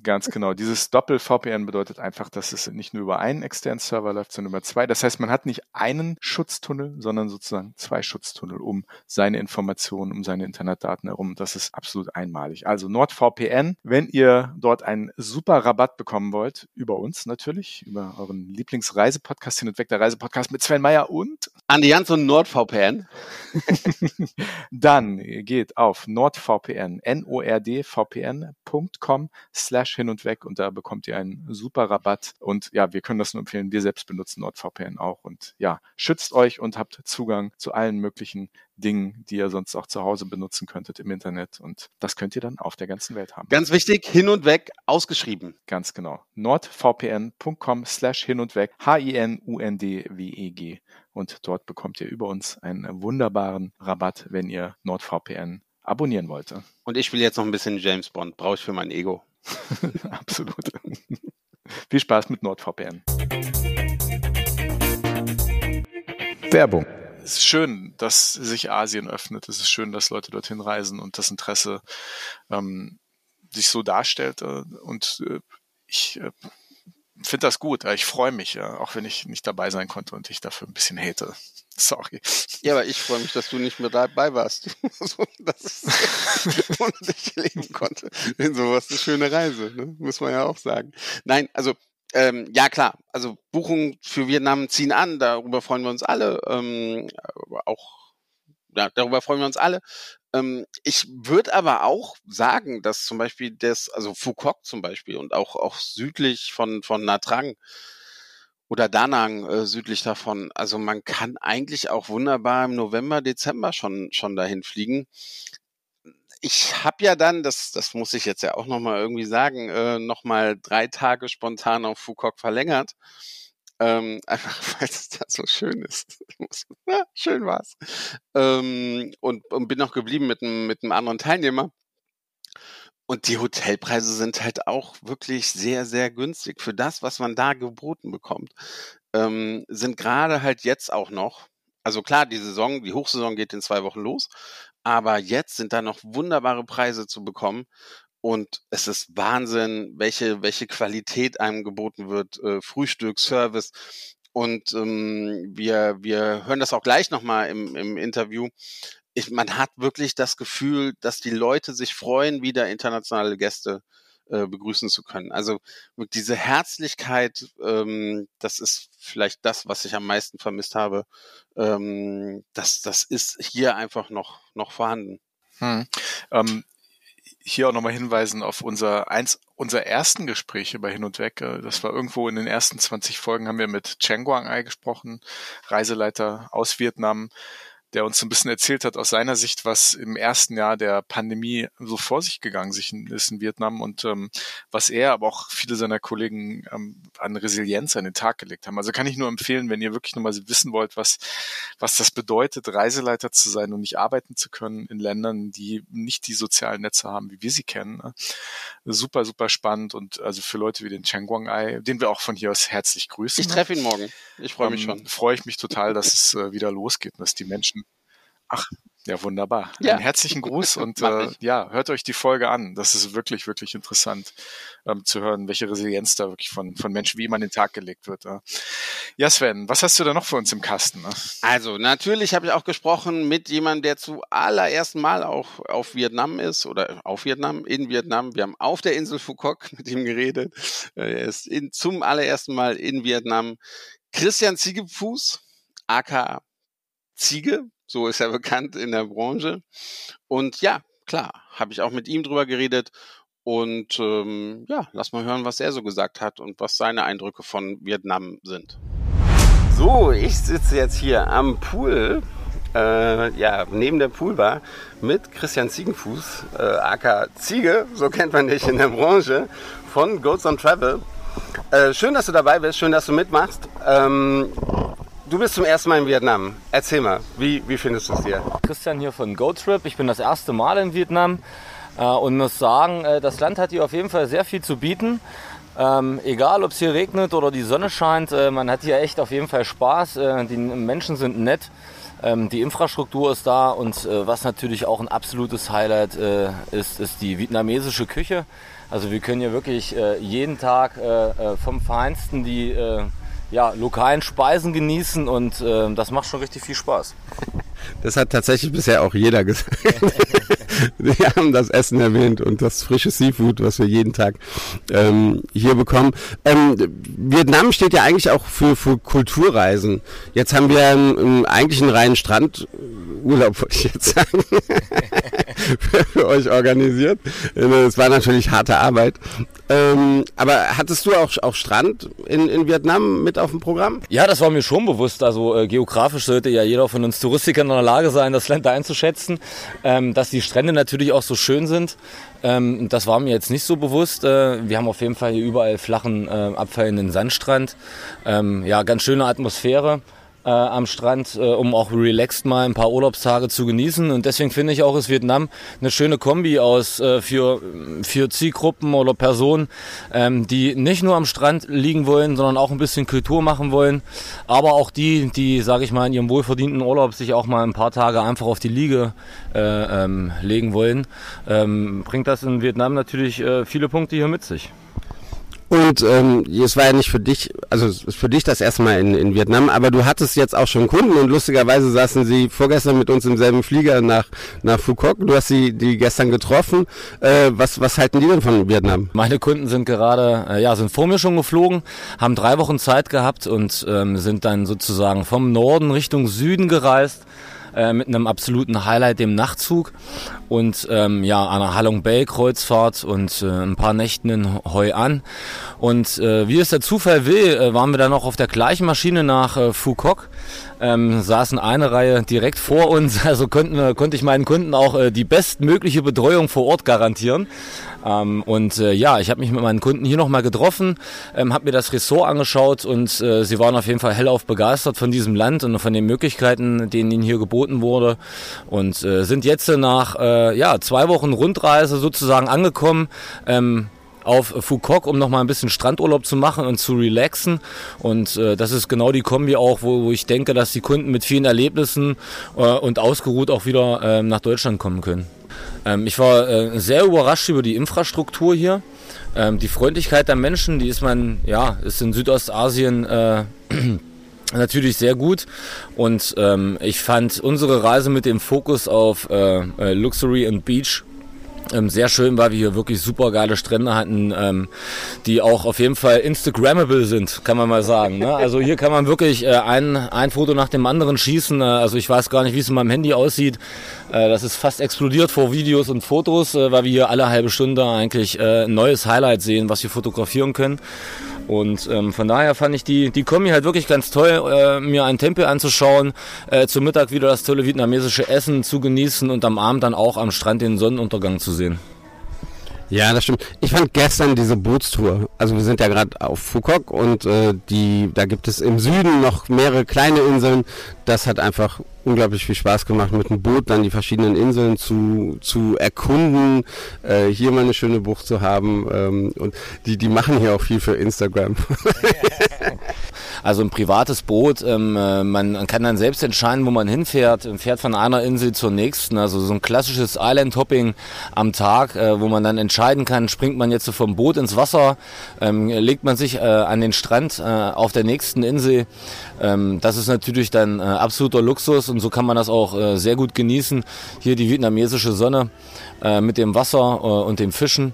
Ganz genau. Dieses Doppel-VPN bedeutet einfach, dass es nicht nur über einen externen Server läuft, sondern über zwei. Das heißt, man hat nicht einen Schutztunnel, sondern sozusagen zwei Schutztunnel um seine Informationen, um seine Internetdaten herum. Das ist absolut einmalig. Also NordVPN, wenn ihr dort einen super Rabatt bekommen wollt, über uns natürlich, über euren Lieblingsreisepodcast hin und weg, der Reisepodcast mit Sven Meyer und Andi Jans und NordVPN. dann geht auf nordvpn, nordvpn.com slash hin und weg und da bekommt ihr einen super Rabatt. Und ja, wir können das nur empfehlen. Wir selbst benutzen NordVPN auch. Und ja, schützt euch und habt Zugang zu allen möglichen Dingen, die ihr sonst auch zu Hause benutzen könntet im Internet. Und das könnt ihr dann auf der ganzen Welt haben. Ganz wichtig, hin und weg, ausgeschrieben. Ganz genau. nordvpn.com slash hin und weg. H-I-N-U-N-D-W-E-G. Und dort bekommt ihr über uns einen wunderbaren Rabatt, wenn ihr NordVPN abonnieren wollt. Und ich will jetzt noch ein bisschen James Bond, brauche ich für mein Ego. Absolut. Viel Spaß mit NordVPN. Werbung. Es ist schön, dass sich Asien öffnet. Es ist schön, dass Leute dorthin reisen und das Interesse ähm, sich so darstellt. Äh, und äh, ich äh, finde das gut. Ich freue mich, ja, auch wenn ich nicht dabei sein konnte und ich dafür ein bisschen hate. Sorry. Ja, aber ich freue mich, dass du nicht mehr dabei warst. dass ich leben konnte. In sowas eine schöne Reise, ne? muss man ja auch sagen. Nein, also ähm, ja klar, also Buchungen für Vietnam ziehen an, darüber freuen wir uns alle. Ähm, auch ja, darüber freuen wir uns alle. Ähm, ich würde aber auch sagen, dass zum Beispiel das, also Phuoc zum Beispiel und auch auch südlich von von Nha Trang oder Da Nang äh, südlich davon. Also man kann eigentlich auch wunderbar im November, Dezember schon schon dahin fliegen. Ich habe ja dann, das das muss ich jetzt ja auch noch mal irgendwie sagen, äh, noch mal drei Tage spontan auf Phuoc verlängert. Ähm, einfach weil es da so schön ist. schön war's. Ähm, und, und bin noch geblieben mit einem mit einem anderen Teilnehmer. Und die Hotelpreise sind halt auch wirklich sehr, sehr günstig für das, was man da geboten bekommt. Ähm, sind gerade halt jetzt auch noch, also klar, die Saison, die Hochsaison geht in zwei Wochen los, aber jetzt sind da noch wunderbare Preise zu bekommen. Und es ist Wahnsinn, welche, welche Qualität einem geboten wird, äh, Frühstück, Service. Und ähm, wir, wir hören das auch gleich nochmal im, im Interview ich, man hat wirklich das Gefühl, dass die Leute sich freuen, wieder internationale Gäste äh, begrüßen zu können. Also diese Herzlichkeit, ähm, das ist vielleicht das, was ich am meisten vermisst habe. Ähm, das, das ist hier einfach noch, noch vorhanden. Hm. Ähm, hier auch nochmal hinweisen auf unser eins unser ersten Gespräche bei Hin und Weg. Äh, Das war irgendwo in den ersten 20 Folgen haben wir mit Cheng Guang Ai gesprochen, Reiseleiter aus Vietnam der uns so ein bisschen erzählt hat aus seiner Sicht, was im ersten Jahr der Pandemie so vor sich gegangen ist in Vietnam und ähm, was er, aber auch viele seiner Kollegen ähm, an Resilienz an den Tag gelegt haben. Also kann ich nur empfehlen, wenn ihr wirklich nochmal wissen wollt, was, was das bedeutet, Reiseleiter zu sein und nicht arbeiten zu können in Ländern, die nicht die sozialen Netze haben, wie wir sie kennen. Ne? Super, super spannend und also für Leute wie den Cheng Guang Ai, den wir auch von hier aus herzlich grüßen. Ich treffe ihn morgen. Ich freue mich ähm, schon. Freue ich mich total, dass es äh, wieder losgeht und dass die Menschen. Ach, ja, wunderbar. Ja. Einen herzlichen Gruß und äh, ja, hört euch die Folge an. Das ist wirklich, wirklich interessant ähm, zu hören, welche Resilienz da wirklich von, von Menschen wie immer an den Tag gelegt wird. Ja. ja, Sven, was hast du da noch für uns im Kasten? Ne? Also, natürlich habe ich auch gesprochen mit jemandem, der zu allerersten Mal auch auf Vietnam ist oder auf Vietnam, in Vietnam. Wir haben auf der Insel Phuoc mit ihm geredet. Äh, Er ist in, zum allerersten Mal in Vietnam. Christian Ziegefuß, aka Ziege, so ist er bekannt in der Branche. Und ja, klar, habe ich auch mit ihm drüber geredet. Und ähm, ja, lass mal hören, was er so gesagt hat und was seine Eindrücke von Vietnam sind. So, ich sitze jetzt hier am Pool, äh, ja, neben der Poolbar mit Christian Ziegenfuß, äh, aka Ziege, so kennt man dich in der Branche, von Goats on Travel. Äh, schön, dass du dabei bist, schön, dass du mitmachst. Ähm, du bist zum ersten Mal in Vietnam. Erzähl mal, wie, wie findest du es hier? Christian hier von GoTrip. Ich bin das erste Mal in Vietnam äh, und muss sagen, äh, das Land hat hier auf jeden Fall sehr viel zu bieten. Ähm, egal, ob es hier regnet oder die Sonne scheint, äh, man hat hier echt auf jeden Fall Spaß. Äh, die Menschen sind nett, ähm, die Infrastruktur ist da und äh, was natürlich auch ein absolutes Highlight äh, ist, ist die vietnamesische Küche. Also wir können hier wirklich jeden Tag vom Feinsten die ja, lokalen Speisen genießen und äh, das macht schon richtig viel Spaß. Das hat tatsächlich bisher auch jeder gesagt. Wir haben das Essen erwähnt und das frische Seafood, was wir jeden Tag ähm, hier bekommen. Ähm, Vietnam steht ja eigentlich auch für, für Kulturreisen. Jetzt haben wir einen, eigentlich einen reinen Strandurlaub, wollte ich jetzt sagen, für, euch organisiert. Es war natürlich harte Arbeit. Ähm, aber hattest du auch, auch Strand in, in Vietnam mit auf dem Programm? Ja, das war mir schon bewusst. Also äh, geografisch sollte ja jeder von uns Touristikern in der Lage sein, das Land einzuschätzen. Ähm, dass die Strände natürlich auch so schön sind, ähm, das war mir jetzt nicht so bewusst. Äh, wir haben auf jeden Fall hier überall flachen, äh, abfallenden Sandstrand. Ähm, ja, ganz schöne Atmosphäre. Äh, am Strand, äh, um auch relaxed mal ein paar Urlaubstage zu genießen. Und deswegen finde ich auch, ist Vietnam eine schöne Kombi aus äh, für, für Zielgruppen oder Personen, ähm, die nicht nur am Strand liegen wollen, sondern auch ein bisschen Kultur machen wollen. Aber auch die, die, sage ich mal, in ihrem wohlverdienten Urlaub sich auch mal ein paar Tage einfach auf die Liege äh, ähm, legen wollen, ähm, bringt das in Vietnam natürlich äh, viele Punkte hier mit sich. Und ähm, es war ja nicht für dich, also es ist für dich das erste Mal in, in Vietnam, aber du hattest jetzt auch schon Kunden und lustigerweise saßen sie vorgestern mit uns im selben Flieger nach, nach Phuoc. Du hast sie die gestern getroffen. Äh, was, was halten die denn von Vietnam? Meine Kunden sind gerade, äh, ja, sind vor mir schon geflogen, haben drei Wochen Zeit gehabt und ähm, sind dann sozusagen vom Norden Richtung Süden gereist äh, mit einem absoluten Highlight, dem Nachtzug und ähm, ja, einer Halong Bay Kreuzfahrt und äh, ein paar Nächten in Hoi An. Und äh, wie es der Zufall will, äh, waren wir dann noch auf der gleichen Maschine nach äh, Phuoc, ähm, saßen eine Reihe direkt vor uns, also konnten konnte ich meinen Kunden auch äh, die bestmögliche Betreuung vor Ort garantieren. Ähm, und äh, ja, ich habe mich mit meinen Kunden hier nochmal getroffen, ähm, habe mir das Ressort angeschaut und äh, sie waren auf jeden Fall hellauf begeistert von diesem Land und von den Möglichkeiten, denen ihnen hier geboten wurde und äh, sind jetzt nach äh, ja, zwei Wochen Rundreise sozusagen angekommen. Ähm, auf Phuoc, um nochmal ein bisschen Strandurlaub zu machen und zu relaxen. Und äh, das ist genau die Kombi auch, wo, wo ich denke, dass die Kunden mit vielen Erlebnissen äh, und ausgeruht auch wieder äh, nach Deutschland kommen können. Ähm, ich war äh, sehr überrascht über die Infrastruktur hier. Ähm, die Freundlichkeit der Menschen, die ist man, ja, ist in Südostasien äh, natürlich sehr gut. Und ähm, ich fand unsere Reise mit dem Fokus auf äh, äh, Luxury and Beach Ähm, sehr schön, weil wir hier wirklich super geile Strände hatten, ähm, die auch auf jeden Fall Instagrammable sind, kann man mal sagen. Ne? Also hier kann man wirklich äh, ein, ein Foto nach dem anderen schießen. Äh, also ich weiß gar nicht, wie es in meinem Handy aussieht. Äh, das ist fast explodiert vor Videos und Fotos, äh, weil wir hier alle halbe Stunde eigentlich äh, ein neues Highlight sehen, was wir fotografieren können. Und ähm, von daher fand ich die, die Kombi halt wirklich ganz toll, äh, mir einen Tempel anzuschauen, äh, zum Mittag wieder das tolle vietnamesische Essen zu genießen und am Abend dann auch am Strand den Sonnenuntergang zu sehen. Ja, das stimmt. Ich fand gestern diese Bootstour, also wir sind ja gerade auf Phuket und äh, die, da gibt es im Süden noch mehrere kleine Inseln. Das hat einfach unglaublich viel Spaß gemacht, mit dem Boot dann die verschiedenen Inseln zu, zu erkunden, äh, hier mal eine schöne Bucht zu haben. Ähm, und die, die machen hier auch viel für Instagram. Also ein privates Boot, ähm, äh, man kann dann selbst entscheiden, wo man hinfährt, Man fährt von einer Insel zur nächsten. Also so ein klassisches Island-Hopping am Tag, äh, wo man dann entscheiden kann, springt man jetzt vom Boot ins Wasser, ähm, legt man sich äh, an den Strand äh, auf der nächsten Insel. Ähm, das ist natürlich dann äh, absoluter Luxus und so kann man das auch äh, sehr gut genießen. Hier die vietnamesische Sonne mit dem Wasser und dem Fischen.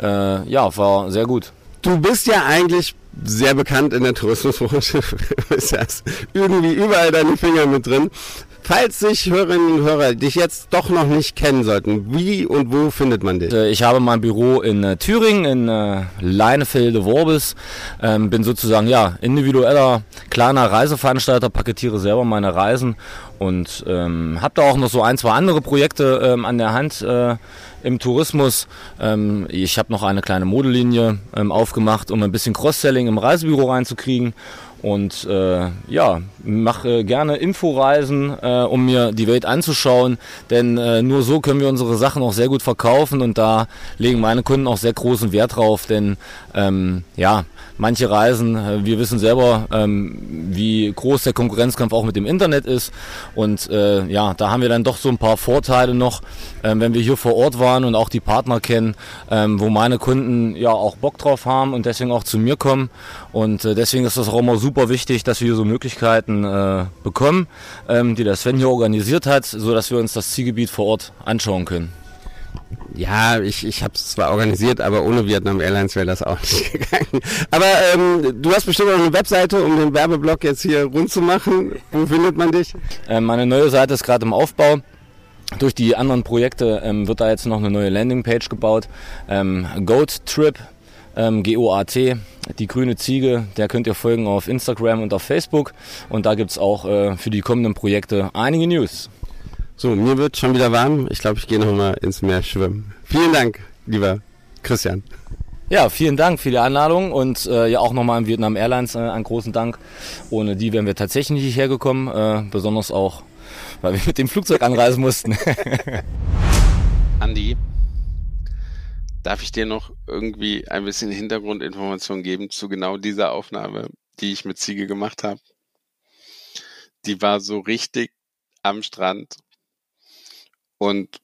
Ja, war sehr gut. Du bist ja eigentlich sehr bekannt in der Tourismusbranche. Du hast irgendwie überall deine Finger mit drin. Falls sich Hörerinnen und Hörer dich jetzt doch noch nicht kennen sollten, wie und wo findet man dich? Äh, Ich habe mein Büro in äh, Thüringen, in äh, Leinefelde-Worbis. Ähm, bin sozusagen ja individueller kleiner Reiseveranstalter, paketiere selber meine Reisen und ähm, habe da auch noch so ein, zwei andere Projekte ähm, an der Hand äh, im Tourismus. Ähm, ich habe noch eine kleine Modelinie ähm, aufgemacht, um ein bisschen Cross-Selling im Reisebüro reinzukriegen. Und äh, ja, mache gerne Inforeisen, äh, um mir die Welt anzuschauen, denn äh, nur so können wir unsere Sachen auch sehr gut verkaufen und da legen meine Kunden auch sehr großen Wert drauf, denn ähm, ja, manche Reisen, äh, wir wissen selber, ähm, wie groß der Konkurrenzkampf auch mit dem Internet ist. Und äh, ja, da haben wir dann doch so ein paar Vorteile noch, ähm, wenn wir hier vor Ort waren und auch die Partner kennen, ähm, wo meine Kunden ja auch Bock drauf haben und deswegen auch zu mir kommen. Und äh, deswegen ist das auch immer super wichtig, dass wir hier so Möglichkeiten äh, bekommen, ähm, die der Sven hier organisiert hat, so dass wir uns das Zielgebiet vor Ort anschauen können. Ja, ich, ich habe es zwar organisiert, aber ohne Vietnam Airlines wäre das auch nicht gegangen. Aber ähm, du hast bestimmt auch eine Webseite, um den Werbeblock jetzt hier rund zu machen. Wo findet man dich? Ähm, meine neue Seite ist gerade im Aufbau. Durch die anderen Projekte ähm, wird da jetzt noch eine neue Landingpage gebaut. Ähm, Goat Trip, ähm, G-O-A-T, die grüne Ziege, der könnt ihr folgen auf Instagram und auf Facebook. Und da gibt's auch äh, für die kommenden Projekte einige News. So, mir wird schon wieder warm. Ich glaube, ich gehe noch mal ins Meer schwimmen. Vielen Dank, lieber Christian. Ja, vielen Dank für die Einladung und äh, ja auch nochmal an Vietnam Airlines äh, einen großen Dank. Ohne die wären wir tatsächlich nicht hergekommen, äh, besonders auch, weil wir mit dem Flugzeug anreisen mussten. Andi, darf ich dir noch irgendwie ein bisschen Hintergrundinformation geben zu genau dieser Aufnahme, die ich mit Ziege gemacht habe? Die war so richtig am Strand und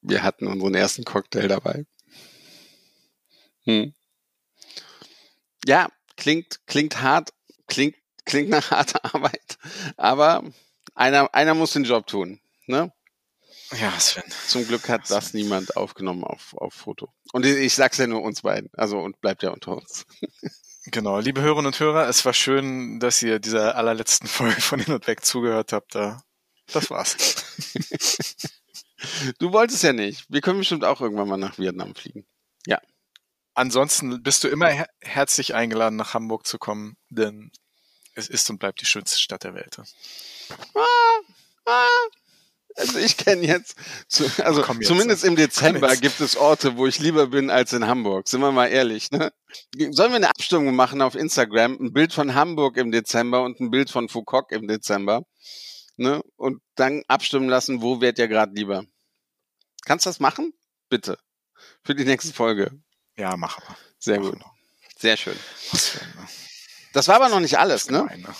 wir hatten unseren ersten Cocktail dabei. Hm. Ja, klingt, klingt hart, klingt, klingt nach harter Arbeit, aber einer, einer muss den Job tun, ne? Ja, Sven. Zum Glück hat das niemand aufgenommen auf, auf Foto. Und ich, ich sag's ja nur uns beiden. Also und bleibt ja unter uns. Genau, liebe Hörerinnen und Hörer, es war schön, dass ihr dieser allerletzten Folge von Hin und Weg zugehört habt. Da, das war's. Du wolltest ja nicht. Wir können bestimmt auch irgendwann mal nach Vietnam fliegen. Ja. Ansonsten bist du immer her herzlich eingeladen, nach Hamburg zu kommen, denn es ist und bleibt die schönste Stadt der Welt. Ah, ah. Also ich kenne jetzt, zu, also Komm jetzt. zumindest im Dezember gibt es Orte, wo ich lieber bin als in Hamburg. Sind wir mal ehrlich, ne? Sollen wir eine Abstimmung machen auf Instagram? Ein Bild von Hamburg im Dezember und ein Bild von Foucault im Dezember. Ne? Und dann abstimmen lassen, wo wärt ihr gerade lieber? Kannst du das machen? Bitte. Für die nächste Folge. Ja, machen wir. Sehr Machen gut. wir. Sehr schön. Ein- Das war aber noch nicht alles, ne? Ne?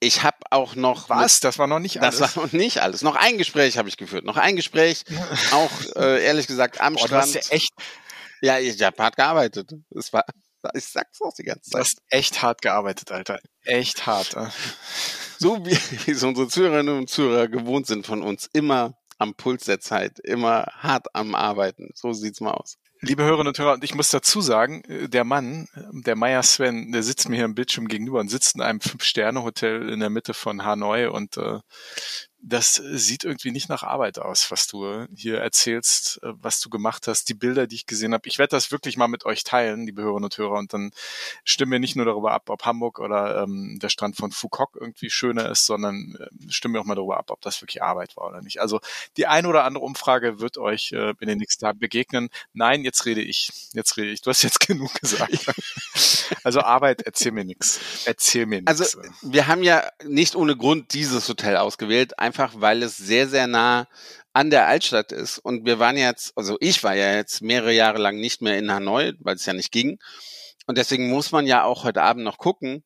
Ich habe auch noch Was? Das war noch nicht alles. Das war noch nicht alles. Noch ein Gespräch habe ich geführt. Noch ein Gespräch, auch äh, ehrlich gesagt am Boah, du hast Strand. ja echt, Ja, ich habe hart gearbeitet. Es war, ich sag's auch die ganze du Zeit. hast echt hart gearbeitet, Alter. Echt hart. äh. So wie, wie es unsere Zuhörerinnen und Zuhörer gewohnt sind von uns, immer am Puls der Zeit, immer hart am Arbeiten. So sieht's mal aus. Liebe Hörerinnen und Hörer, und ich muss dazu sagen, äh, der Mann, äh, der Meier Sven, der sitzt mir hier im Bildschirm gegenüber und sitzt in einem Fünf-Sterne-Hotel in der Mitte von Hanoi und äh, das sieht irgendwie nicht nach Arbeit aus, was du hier erzählst, äh, was du gemacht hast, die Bilder, die ich gesehen habe. Ich werde das wirklich mal mit euch teilen, liebe Hörerinnen und Hörer, und dann stimmen wir nicht nur darüber ab, ob Hamburg oder ähm, der Strand von Foucault irgendwie schöner ist, sondern äh, stimmen wir auch mal darüber ab, ob das wirklich Arbeit war oder nicht. Also die eine oder andere Umfrage wird euch äh, in den nächsten Tagen begegnen. Nein, jetzt rede ich. Jetzt rede ich. Du hast jetzt genug gesagt. also Arbeit, erzähl mir nichts. Erzähl mir nichts. Also wir haben ja nicht ohne Grund dieses Hotel ausgewählt, einfach weil es sehr, sehr nah an der Altstadt ist. Und wir waren jetzt, also ich war ja jetzt mehrere Jahre lang nicht mehr in Hanoi, weil es ja nicht ging. Und deswegen muss man ja auch heute Abend noch gucken,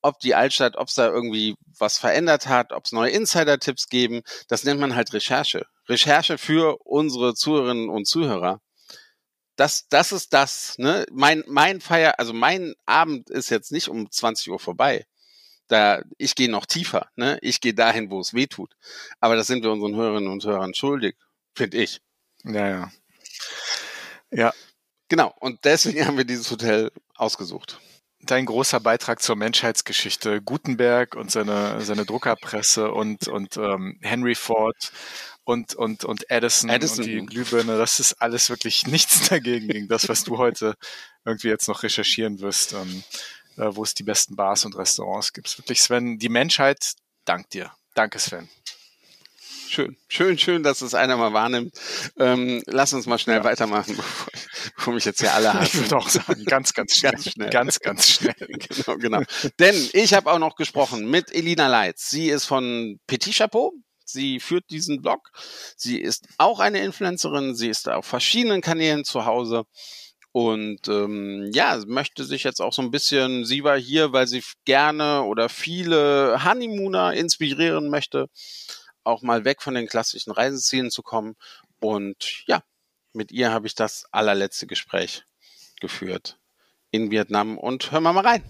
ob die Altstadt, ob es da irgendwie was verändert hat, ob es neue Insider-Tipps geben. Das nennt man halt Recherche. Recherche für unsere Zuhörerinnen und Zuhörer. Das, das ist das. Ne? Mein, mein Feier, also mein Abend ist jetzt nicht um 20 Uhr vorbei. Da, ich gehe noch tiefer. Ne? Ich gehe dahin, wo es weh tut. Aber das sind wir unseren Hörerinnen und Hörern schuldig, finde ich. ja, ja. Ja, Genau. Und deswegen haben wir dieses Hotel ausgesucht. dein großer Beitrag zur Menschheitsgeschichte. Gutenberg und seine, seine Druckerpresse und, und ähm, Henry Ford und, und, und Edison, Edison. und die Glühbirne, das ist alles wirklich nichts dagegen, gegen das, was du heute irgendwie jetzt noch recherchieren wirst, ähm, äh, wo es die besten Bars und Restaurants gibt. Wirklich, Sven, die Menschheit dankt dir. Danke, Sven. Schön, schön, schön, dass es einer mal wahrnimmt. Ähm, lass uns mal schnell weitermachen, bevor, ich, bevor mich jetzt hier alle Ich hassen. würde auch sagen, ganz, ganz schnell. Ganz schnell. Ganz, ganz schnell. genau, genau. Denn ich habe auch noch gesprochen mit Elina Leitz. Sie ist von Petit Chapeau. Sie führt diesen Blog. Sie ist auch eine Influencerin. Sie ist auf verschiedenen Kanälen zu Hause. Und ähm, ja, möchte sich jetzt auch so ein bisschen, sie war hier, weil sie gerne oder viele Honeymooner inspirieren möchte, auch mal weg von den klassischen Reisezielen zu kommen. Und ja, mit ihr habe ich das allerletzte Gespräch geführt in Vietnam und hören wir mal rein.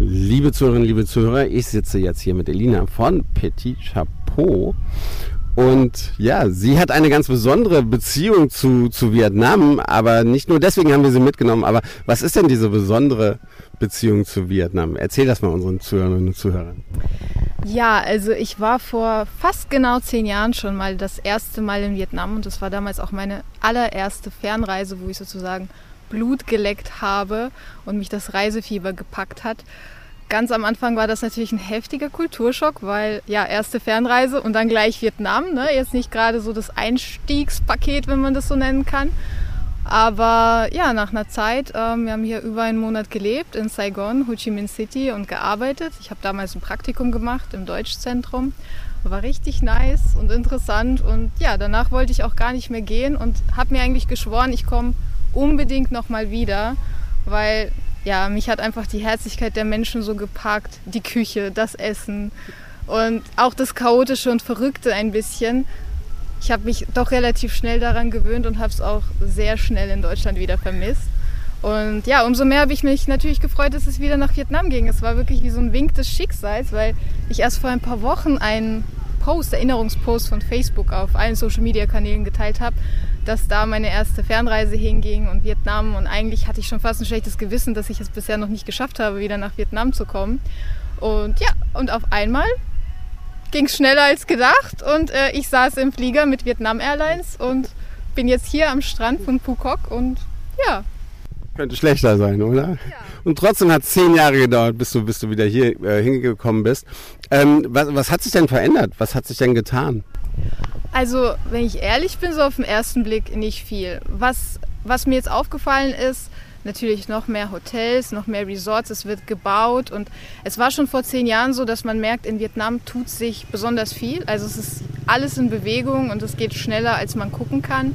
Liebe Zuhörerinnen, liebe Zuhörer, ich sitze jetzt hier mit Elina von Petit Chapeau. Und ja, sie hat eine ganz besondere Beziehung zu, zu Vietnam, aber nicht nur deswegen haben wir sie mitgenommen. Aber was ist denn diese besondere Beziehung zu Vietnam? Erzähl das mal unseren Zuhörerinnen und Zuhörern. Ja, also ich war vor fast genau zehn Jahren schon mal das erste Mal in Vietnam und das war damals auch meine allererste Fernreise, wo ich sozusagen Blut geleckt habe und mich das Reisefieber gepackt hat. Ganz am Anfang war das natürlich ein heftiger Kulturschock, weil ja, erste Fernreise und dann gleich Vietnam, ne? Jetzt nicht gerade so das Einstiegspaket, wenn man das so nennen kann. Aber ja, nach einer Zeit, ähm, wir haben hier über einen Monat gelebt in Saigon, Ho Chi Minh City und gearbeitet. Ich habe damals ein Praktikum gemacht im Deutschzentrum. War richtig nice und interessant und ja, danach wollte ich auch gar nicht mehr gehen und habe mir eigentlich geschworen, ich komme unbedingt nochmal wieder, weil ja, mich hat einfach die Herzlichkeit der Menschen so gepackt, die Küche, das Essen und auch das Chaotische und Verrückte ein bisschen. Ich habe mich doch relativ schnell daran gewöhnt und habe es auch sehr schnell in Deutschland wieder vermisst. Und ja, umso mehr habe ich mich natürlich gefreut, dass es wieder nach Vietnam ging. Es war wirklich wie so ein Wink des Schicksals, weil ich erst vor ein paar Wochen einen Post, Erinnerungspost von Facebook auf allen Social-Media-Kanälen geteilt habe, dass da meine erste Fernreise hinging und Vietnam. Und eigentlich hatte ich schon fast ein schlechtes Gewissen, dass ich es bisher noch nicht geschafft habe, wieder nach Vietnam zu kommen. Und ja, und auf einmal ging es schneller als gedacht und äh, ich saß im Flieger mit Vietnam Airlines und bin jetzt hier am Strand von Phuoc und ja, Könnte schlechter sein, oder? Und trotzdem hat es zehn Jahre gedauert, bis du, bis du wieder hier äh, hingekommen bist. Ähm, was, was hat sich denn verändert? Was hat sich denn getan? Also, wenn ich ehrlich bin, so auf den ersten Blick nicht viel. Was, was mir jetzt aufgefallen ist, natürlich noch mehr Hotels, noch mehr Resorts, es wird gebaut und es war schon vor zehn Jahren so, dass man merkt, in Vietnam tut sich besonders viel. Also es ist alles in Bewegung und es geht schneller, als man gucken kann.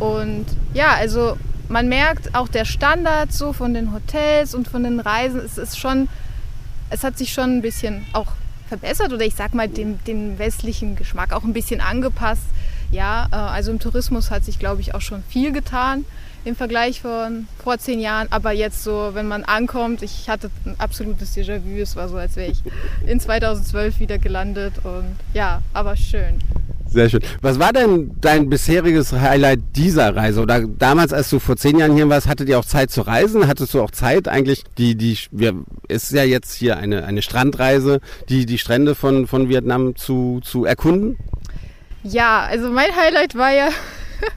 Und ja, also man merkt auch der Standard so von den Hotels und von den Reisen, es ist schon, es hat sich schon ein bisschen auch verbessert oder ich sag mal dem, den westlichen Geschmack auch ein bisschen angepasst. Ja, äh, also im Tourismus hat sich, glaube ich, auch schon viel getan im Vergleich von vor zehn Jahren. Aber jetzt so, wenn man ankommt, ich hatte ein absolutes Déjà-vu. Es war so, als wäre ich in 2012 wieder gelandet und ja, aber schön. Sehr schön. Was war denn dein bisheriges Highlight dieser Reise? Oder damals, als du vor zehn Jahren hier warst, hattet ihr auch Zeit zu reisen? Hattest du auch Zeit eigentlich, die, die, wir, ist ja jetzt hier eine, eine Strandreise, die, die Strände von, von Vietnam zu, zu erkunden? Ja, also mein Highlight war ja,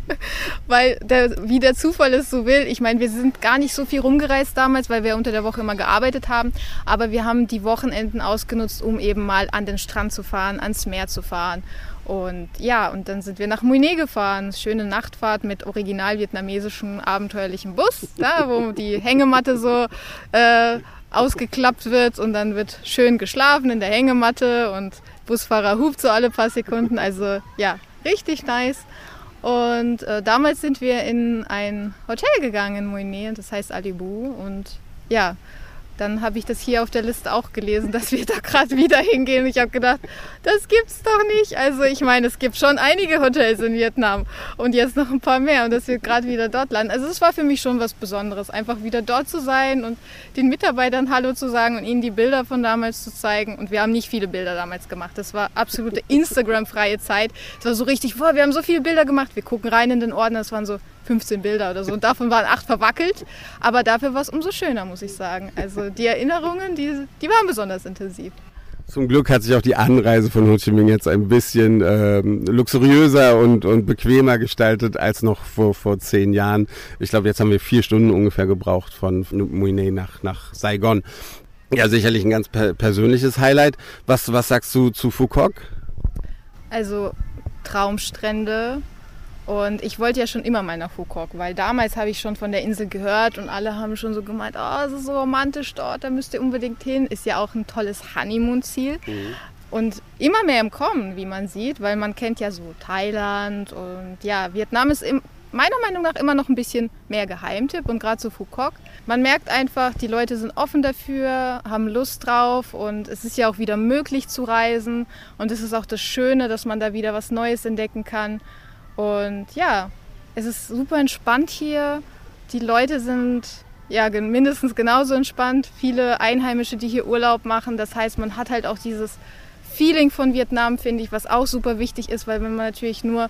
weil der, wie der Zufall es so will. Ich meine, wir sind gar nicht so viel rumgereist damals, weil wir unter der Woche immer gearbeitet haben. Aber wir haben die Wochenenden ausgenutzt, um eben mal an den Strand zu fahren, ans Meer zu fahren. Und ja, und dann sind wir nach Mui Ne gefahren. Schöne Nachtfahrt mit original vietnamesischen abenteuerlichen Bus, da, wo die Hängematte so äh, ausgeklappt wird und dann wird schön geschlafen in der Hängematte und Busfahrer hupt so alle paar Sekunden. Also ja, richtig nice. Und äh, damals sind wir in ein Hotel gegangen in Mui Ne, das heißt Alibu. Und ja, dann habe ich das hier auf der Liste auch gelesen, dass wir da gerade wieder hingehen. Ich habe gedacht, das gibt's doch nicht. Also ich meine, es gibt schon einige Hotels in Vietnam und jetzt noch ein paar mehr und dass wir gerade wieder dort landen. Also es war für mich schon was Besonderes, einfach wieder dort zu sein und den Mitarbeitern Hallo zu sagen und ihnen die Bilder von damals zu zeigen. Und wir haben nicht viele Bilder damals gemacht. Das war absolute Instagram-freie Zeit. Es war so richtig, boah, wir haben so viele Bilder gemacht. Wir gucken rein in den Ordner, es waren so 15 Bilder oder so. Und davon waren acht verwackelt. Aber dafür war es umso schöner, muss ich sagen. Also die Erinnerungen, die, die waren besonders intensiv. Zum Glück hat sich auch die Anreise von Ho Chi Minh jetzt ein bisschen ähm, luxuriöser und, und bequemer gestaltet als noch vor, vor zehn Jahren. Ich glaube, jetzt haben wir vier Stunden ungefähr gebraucht von Mui Ne nach, nach Saigon. Ja, sicherlich ein ganz per persönliches Highlight. Was, was sagst du zu Phuoc? Also Traumstrände. Und ich wollte ja schon immer mal nach Phuoc, weil damals habe ich schon von der Insel gehört und alle haben schon so gemeint, oh, es ist so romantisch dort, da müsst ihr unbedingt hin. Ist ja auch ein tolles Honeymoon-Ziel. Und immer mehr im Kommen, wie man sieht, weil man kennt ja so Thailand und ja, Vietnam ist im, meiner Meinung nach immer noch ein bisschen mehr Geheimtipp und gerade so Phuoc. Man merkt einfach, die Leute sind offen dafür, haben Lust drauf und es ist ja auch wieder möglich zu reisen und es ist auch das Schöne, dass man da wieder was Neues entdecken kann. Und ja, es ist super entspannt hier. Die Leute sind ja mindestens genauso entspannt. Viele Einheimische, die hier Urlaub machen. Das heißt, man hat halt auch dieses Feeling von Vietnam, finde ich, was auch super wichtig ist, weil wenn man natürlich nur,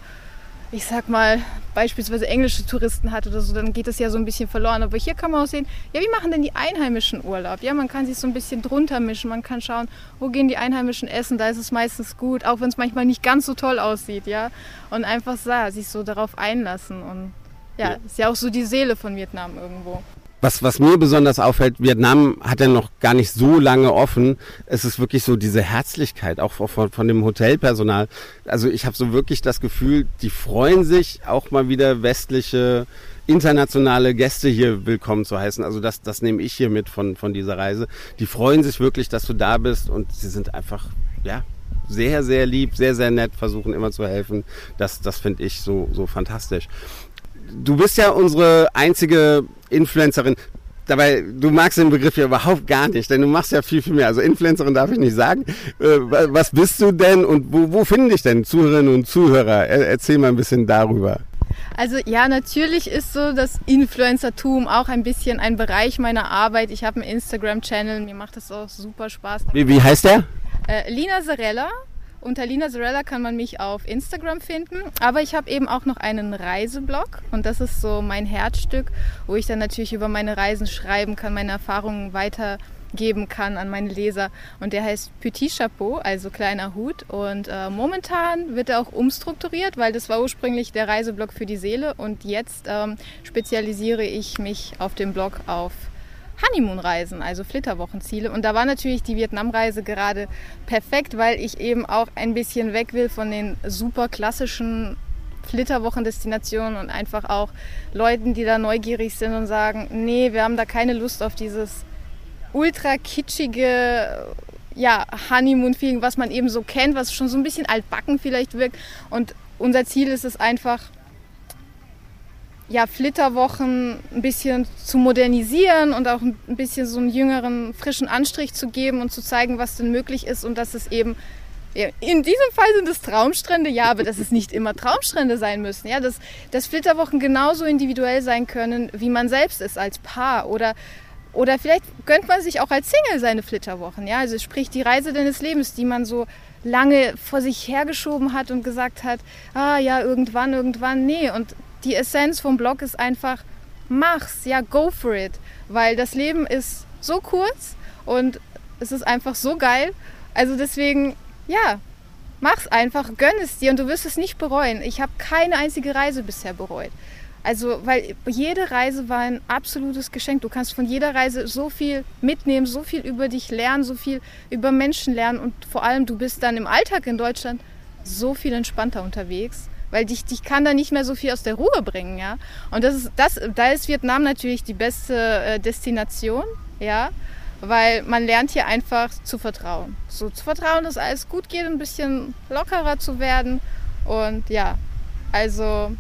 ich sag mal, beispielsweise englische Touristen hat oder so, dann geht es ja so ein bisschen verloren. Aber hier kann man auch sehen, ja, wie machen denn die Einheimischen Urlaub? Ja, man kann sich so ein bisschen drunter mischen, man kann schauen, wo gehen die Einheimischen essen, da ist es meistens gut, auch wenn es manchmal nicht ganz so toll aussieht, ja. Und einfach ja, sich so darauf einlassen und ja, ist ja auch so die Seele von Vietnam irgendwo. Was, was mir besonders auffällt, Vietnam hat ja noch gar nicht so lange offen. Es ist wirklich so diese Herzlichkeit, auch von, von dem Hotelpersonal. Also ich habe so wirklich das Gefühl, die freuen sich auch mal wieder westliche, internationale Gäste hier willkommen zu heißen. Also das, das nehme ich hier mit von, von dieser Reise. Die freuen sich wirklich, dass du da bist und sie sind einfach, ja, sehr, sehr lieb, sehr, sehr nett, versuchen immer zu helfen. Das, das finde ich so, so fantastisch du bist ja unsere einzige Influencerin. Dabei, du magst den Begriff ja überhaupt gar nicht, denn du machst ja viel, viel mehr. Also Influencerin darf ich nicht sagen. Äh, was bist du denn und wo, wo finden dich denn Zuhörerinnen und Zuhörer? Er, erzähl mal ein bisschen darüber. Also ja, natürlich ist so das Influencertum auch ein bisschen ein Bereich meiner Arbeit. Ich habe einen Instagram-Channel, mir macht das auch super Spaß. Wie, wie heißt der? Äh, Lina Sarella. Unter Lina Sarella kann man mich auf Instagram finden. Aber ich habe eben auch noch einen Reiseblog und das ist so mein Herzstück, wo ich dann natürlich über meine Reisen schreiben kann, meine Erfahrungen weitergeben kann an meine Leser. Und der heißt Petit Chapeau, also kleiner Hut. Und äh, momentan wird er auch umstrukturiert, weil das war ursprünglich der Reiseblog für die Seele. Und jetzt ähm, spezialisiere ich mich auf dem Blog auf Honeymoon-Reisen, also Flitterwochenziele. Und da war natürlich die Vietnamreise gerade perfekt, weil ich eben auch ein bisschen weg will von den super klassischen Flitterwochendestinationen und einfach auch Leuten, die da neugierig sind und sagen, nee, wir haben da keine Lust auf dieses ultra kitschige ja, Honeymoon-Feeling, was man eben so kennt, was schon so ein bisschen altbacken vielleicht wirkt. Und unser Ziel ist es einfach, ja, Flitterwochen ein bisschen zu modernisieren und auch ein bisschen so einen jüngeren, frischen Anstrich zu geben und zu zeigen, was denn möglich ist und dass es eben in diesem Fall sind es Traumstrände, ja, aber dass es nicht immer Traumstrände sein müssen. Ja, dass, dass Flitterwochen genauso individuell sein können, wie man selbst ist als Paar oder oder vielleicht gönnt man sich auch als Single seine Flitterwochen, ja, also sprich die Reise deines Lebens, die man so lange vor sich hergeschoben hat und gesagt hat, ah ja, irgendwann, irgendwann, nee. Und die Essenz vom Blog ist einfach, mach's, ja, go for it, weil das Leben ist so kurz und es ist einfach so geil. Also deswegen, ja, mach's einfach, gönn es dir und du wirst es nicht bereuen. Ich habe keine einzige Reise bisher bereut. Also, weil jede Reise war ein absolutes Geschenk. Du kannst von jeder Reise so viel mitnehmen, so viel über dich lernen, so viel über Menschen lernen und vor allem du bist dann im Alltag in Deutschland so viel entspannter unterwegs, weil dich, dich kann da nicht mehr so viel aus der Ruhe bringen, ja. Und das ist, das, da ist Vietnam natürlich die beste äh, Destination, ja, weil man lernt hier einfach zu vertrauen. So zu vertrauen, dass alles gut geht, ein bisschen lockerer zu werden und ja, also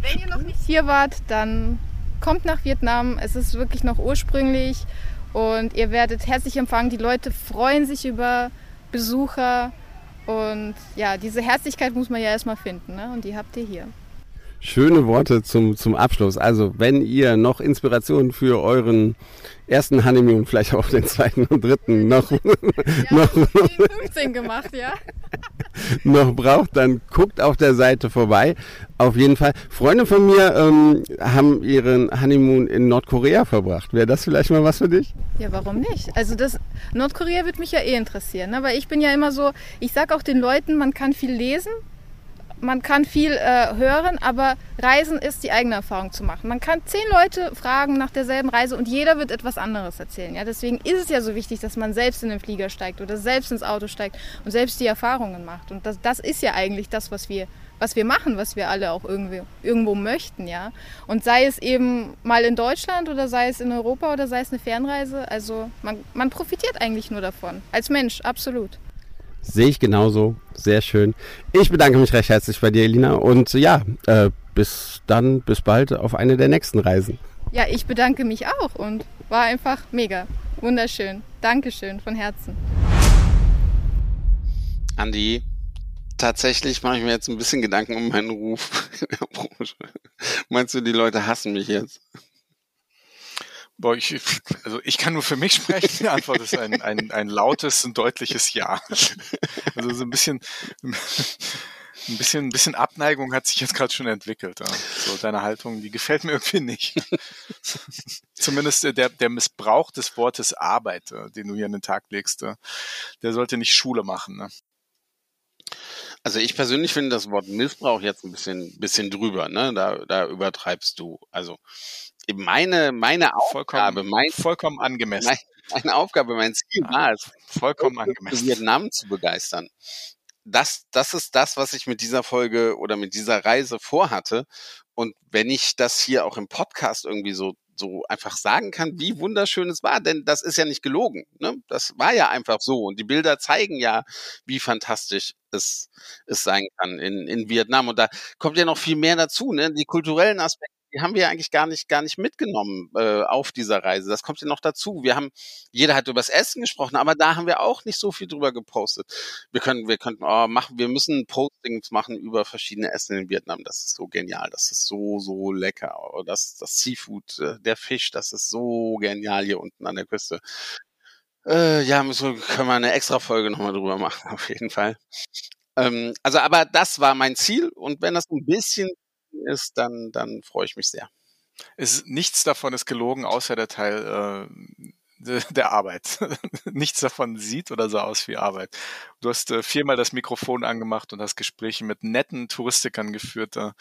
wenn ihr noch nicht hier wart, dann kommt nach Vietnam. Es ist wirklich noch ursprünglich und ihr werdet herzlich empfangen. Die Leute freuen sich über Besucher und ja, diese Herzlichkeit muss man ja erstmal finden ne? und die habt ihr hier. Schöne Worte zum, zum Abschluss. Also, wenn ihr noch Inspiration für euren ersten Honeymoon, vielleicht auch den zweiten und dritten noch, noch, 15 gemacht, ja. noch braucht, dann guckt auf der Seite vorbei. Auf jeden Fall. Freunde von mir ähm, haben ihren Honeymoon in Nordkorea verbracht. Wäre das vielleicht mal was für dich? Ja, warum nicht? Also das Nordkorea wird mich ja eh interessieren, ne? weil ich bin ja immer so, ich sag auch den Leuten, man kann viel lesen, man kann viel äh, hören, aber Reisen ist die eigene Erfahrung zu machen. Man kann zehn Leute fragen nach derselben Reise und jeder wird etwas anderes erzählen. Ja? Deswegen ist es ja so wichtig, dass man selbst in den Flieger steigt oder selbst ins Auto steigt und selbst die Erfahrungen macht. Und das, das ist ja eigentlich das, was wir, was wir machen, was wir alle auch irgendwie, irgendwo möchten. Ja? Und sei es eben mal in Deutschland oder sei es in Europa oder sei es eine Fernreise, also man, man profitiert eigentlich nur davon. Als Mensch, absolut. Sehe ich genauso. Sehr schön. Ich bedanke mich recht herzlich bei dir, Elina. Und ja, äh, bis dann, bis bald auf eine der nächsten Reisen. Ja, ich bedanke mich auch und war einfach mega. Wunderschön. Dankeschön von Herzen. Andi, tatsächlich mache ich mir jetzt ein bisschen Gedanken um meinen Ruf in der Branche. Meinst du, die Leute hassen mich jetzt? Boah, ich, also ich kann nur für mich sprechen. Die Antwort ist ein, ein, ein lautes und deutliches Ja. Also so ein bisschen, ein bisschen, ein bisschen Abneigung hat sich jetzt gerade schon entwickelt. Ja. So deine Haltung, die gefällt mir irgendwie nicht. Zumindest der, der Missbrauch des Wortes Arbeit, äh, den du hier an den Tag legst, äh, der sollte nicht Schule machen. Ne? Also ich persönlich finde das Wort Missbrauch jetzt ein bisschen, bisschen drüber, ne? Da, da übertreibst du. Also meine, meine Aufgabe, Vollkommen, mein, vollkommen angemessen. mein, meine Aufgabe, mein Ziel war es, Vollkommen angemessen. Vietnam zu begeistern. Das, das ist das, was ich mit dieser Folge oder mit dieser Reise vorhatte. Und wenn ich das hier auch im Podcast irgendwie so so einfach sagen kann, wie wunderschön es war, denn das ist ja nicht gelogen. Ne? Das war ja einfach so. Und die Bilder zeigen ja, wie fantastisch es, es sein kann in, in Vietnam. Und da kommt ja noch viel mehr dazu. Ne? Die kulturellen Aspekte, die haben wir eigentlich gar nicht, gar nicht mitgenommen äh, auf dieser Reise. Das kommt ja noch dazu. Wir haben, jeder hat über das Essen gesprochen, aber da haben wir auch nicht so viel drüber gepostet. Wir können, wir könnten, oh, machen, wir müssen Postings machen über verschiedene Essen in Vietnam. Das ist so genial. Das ist so, so lecker. Oh, Das, das Seafood, äh, der Fisch, das ist so genial hier unten an der Küste. Äh, ja, müssen wir, können wir eine extra Folge nochmal drüber machen, auf jeden Fall. Ähm, also, aber das war mein Ziel und wenn das ein bisschen ist, dann, dann freue ich mich sehr. Es nichts davon ist gelogen, außer der Teil äh, de- der Arbeit. nichts davon sieht oder so aus wie Arbeit. Du hast äh, viermal das Mikrofon angemacht und hast Gespräche mit netten Touristikern geführt. Äh.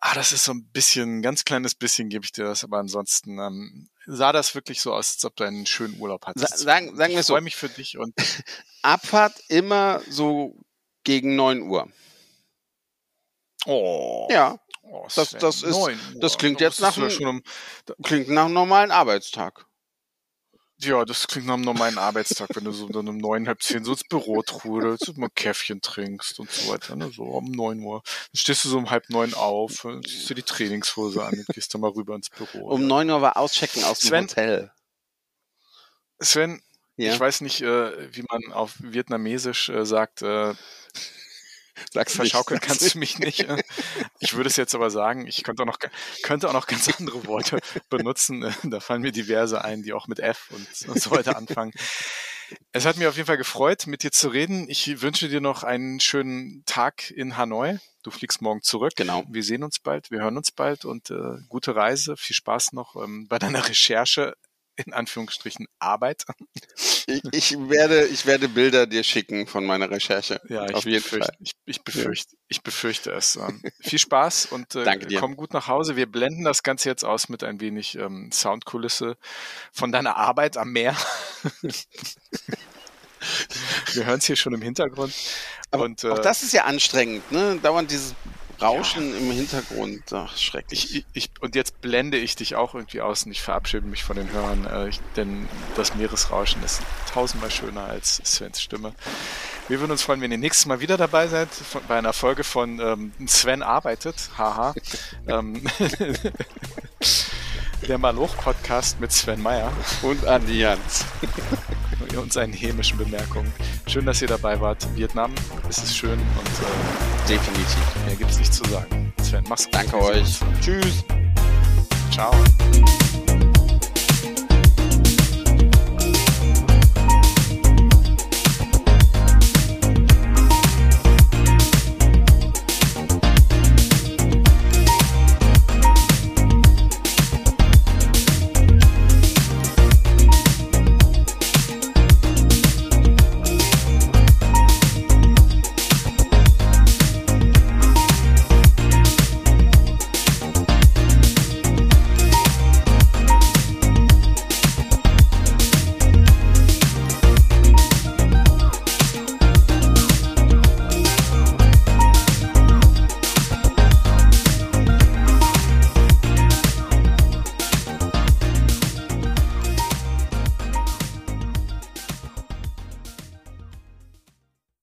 Ah, das ist so ein bisschen, ein ganz kleines bisschen gebe ich dir das, aber ansonsten ähm, sah das wirklich so aus, als ob du einen schönen Urlaub Sa hattest. sagen, sagen wir ich so, freue mich für dich und Abfahrt immer so gegen neun Uhr. Oh, Ja, oh, das- das ist- 9 das klingt jetzt du nach einem- um, klingt nach einem normalen Arbeitstag. Ja, das klingt nach einem normalen Arbeitstag, wenn du so dann um neun, halb zehn so ins Büro trudelst und mal Käffchen trinkst und so weiter, ne? So um neun Uhr. Dann stehst du so um halb neun auf, ziehst dir die Trainingshose an und gehst dann mal rüber ins Büro. Um neun Uhr war Auschecken aus dem Sven? Hotel. Sven, Ja. ich weiß nicht, äh, wie man auf Vietnamesisch äh, sagt, äh, Sag's Verschaukeln kannst du mich nicht. Ich würde es jetzt aber sagen, ich könnte auch noch, könnte auch noch ganz andere Worte benutzen. Äh, Da fallen mir diverse ein, die auch mit F und, und so weiter anfangen. Es hat mich auf jeden Fall gefreut, mit dir zu reden. Ich wünsche dir noch einen schönen Tag in Hanoi. Du fliegst morgen zurück. Genau. Wir sehen uns bald, wir hören uns bald und äh, gute Reise. Viel Spaß noch ähm, bei deiner Recherche, in Anführungsstrichen Arbeit. Ich, ich, werde, ich werde Bilder dir schicken von meiner Recherche. Ja, ich auf jeden befürchte, Fall. Ich, ich, befürchte, ich befürchte es. Ähm, viel Spaß und äh, komm gut nach Hause. Wir blenden das Ganze jetzt aus mit ein wenig ähm, Soundkulisse von deiner Arbeit am Meer. Wir hören es hier schon im Hintergrund. Aber und, äh, auch das ist ja anstrengend, ne? Dauernd dieses Rauschen im Hintergrund. Ach, schrecklich. ich, ich, ich, und jetzt blende ich dich auch irgendwie aus und ich verabschiede mich von den Hörern, äh, ich, denn das Meeresrauschen ist tausendmal schöner als Svens Stimme. Wir würden uns freuen, wenn ihr nächstes Mal wieder dabei seid von, bei einer Folge von ähm, Sven arbeitet. Haha. ähm, der Maloch-Podcast mit Sven Meyer Und Andi Jans. und seinen hämischen Bemerkungen. Schön, dass ihr dabei wart. Vietnam, es ist schön und äh, Definitiv. mehr gibt's nicht zu sagen. Sven, mach's gut. Danke euch. Tschüss. Ciao.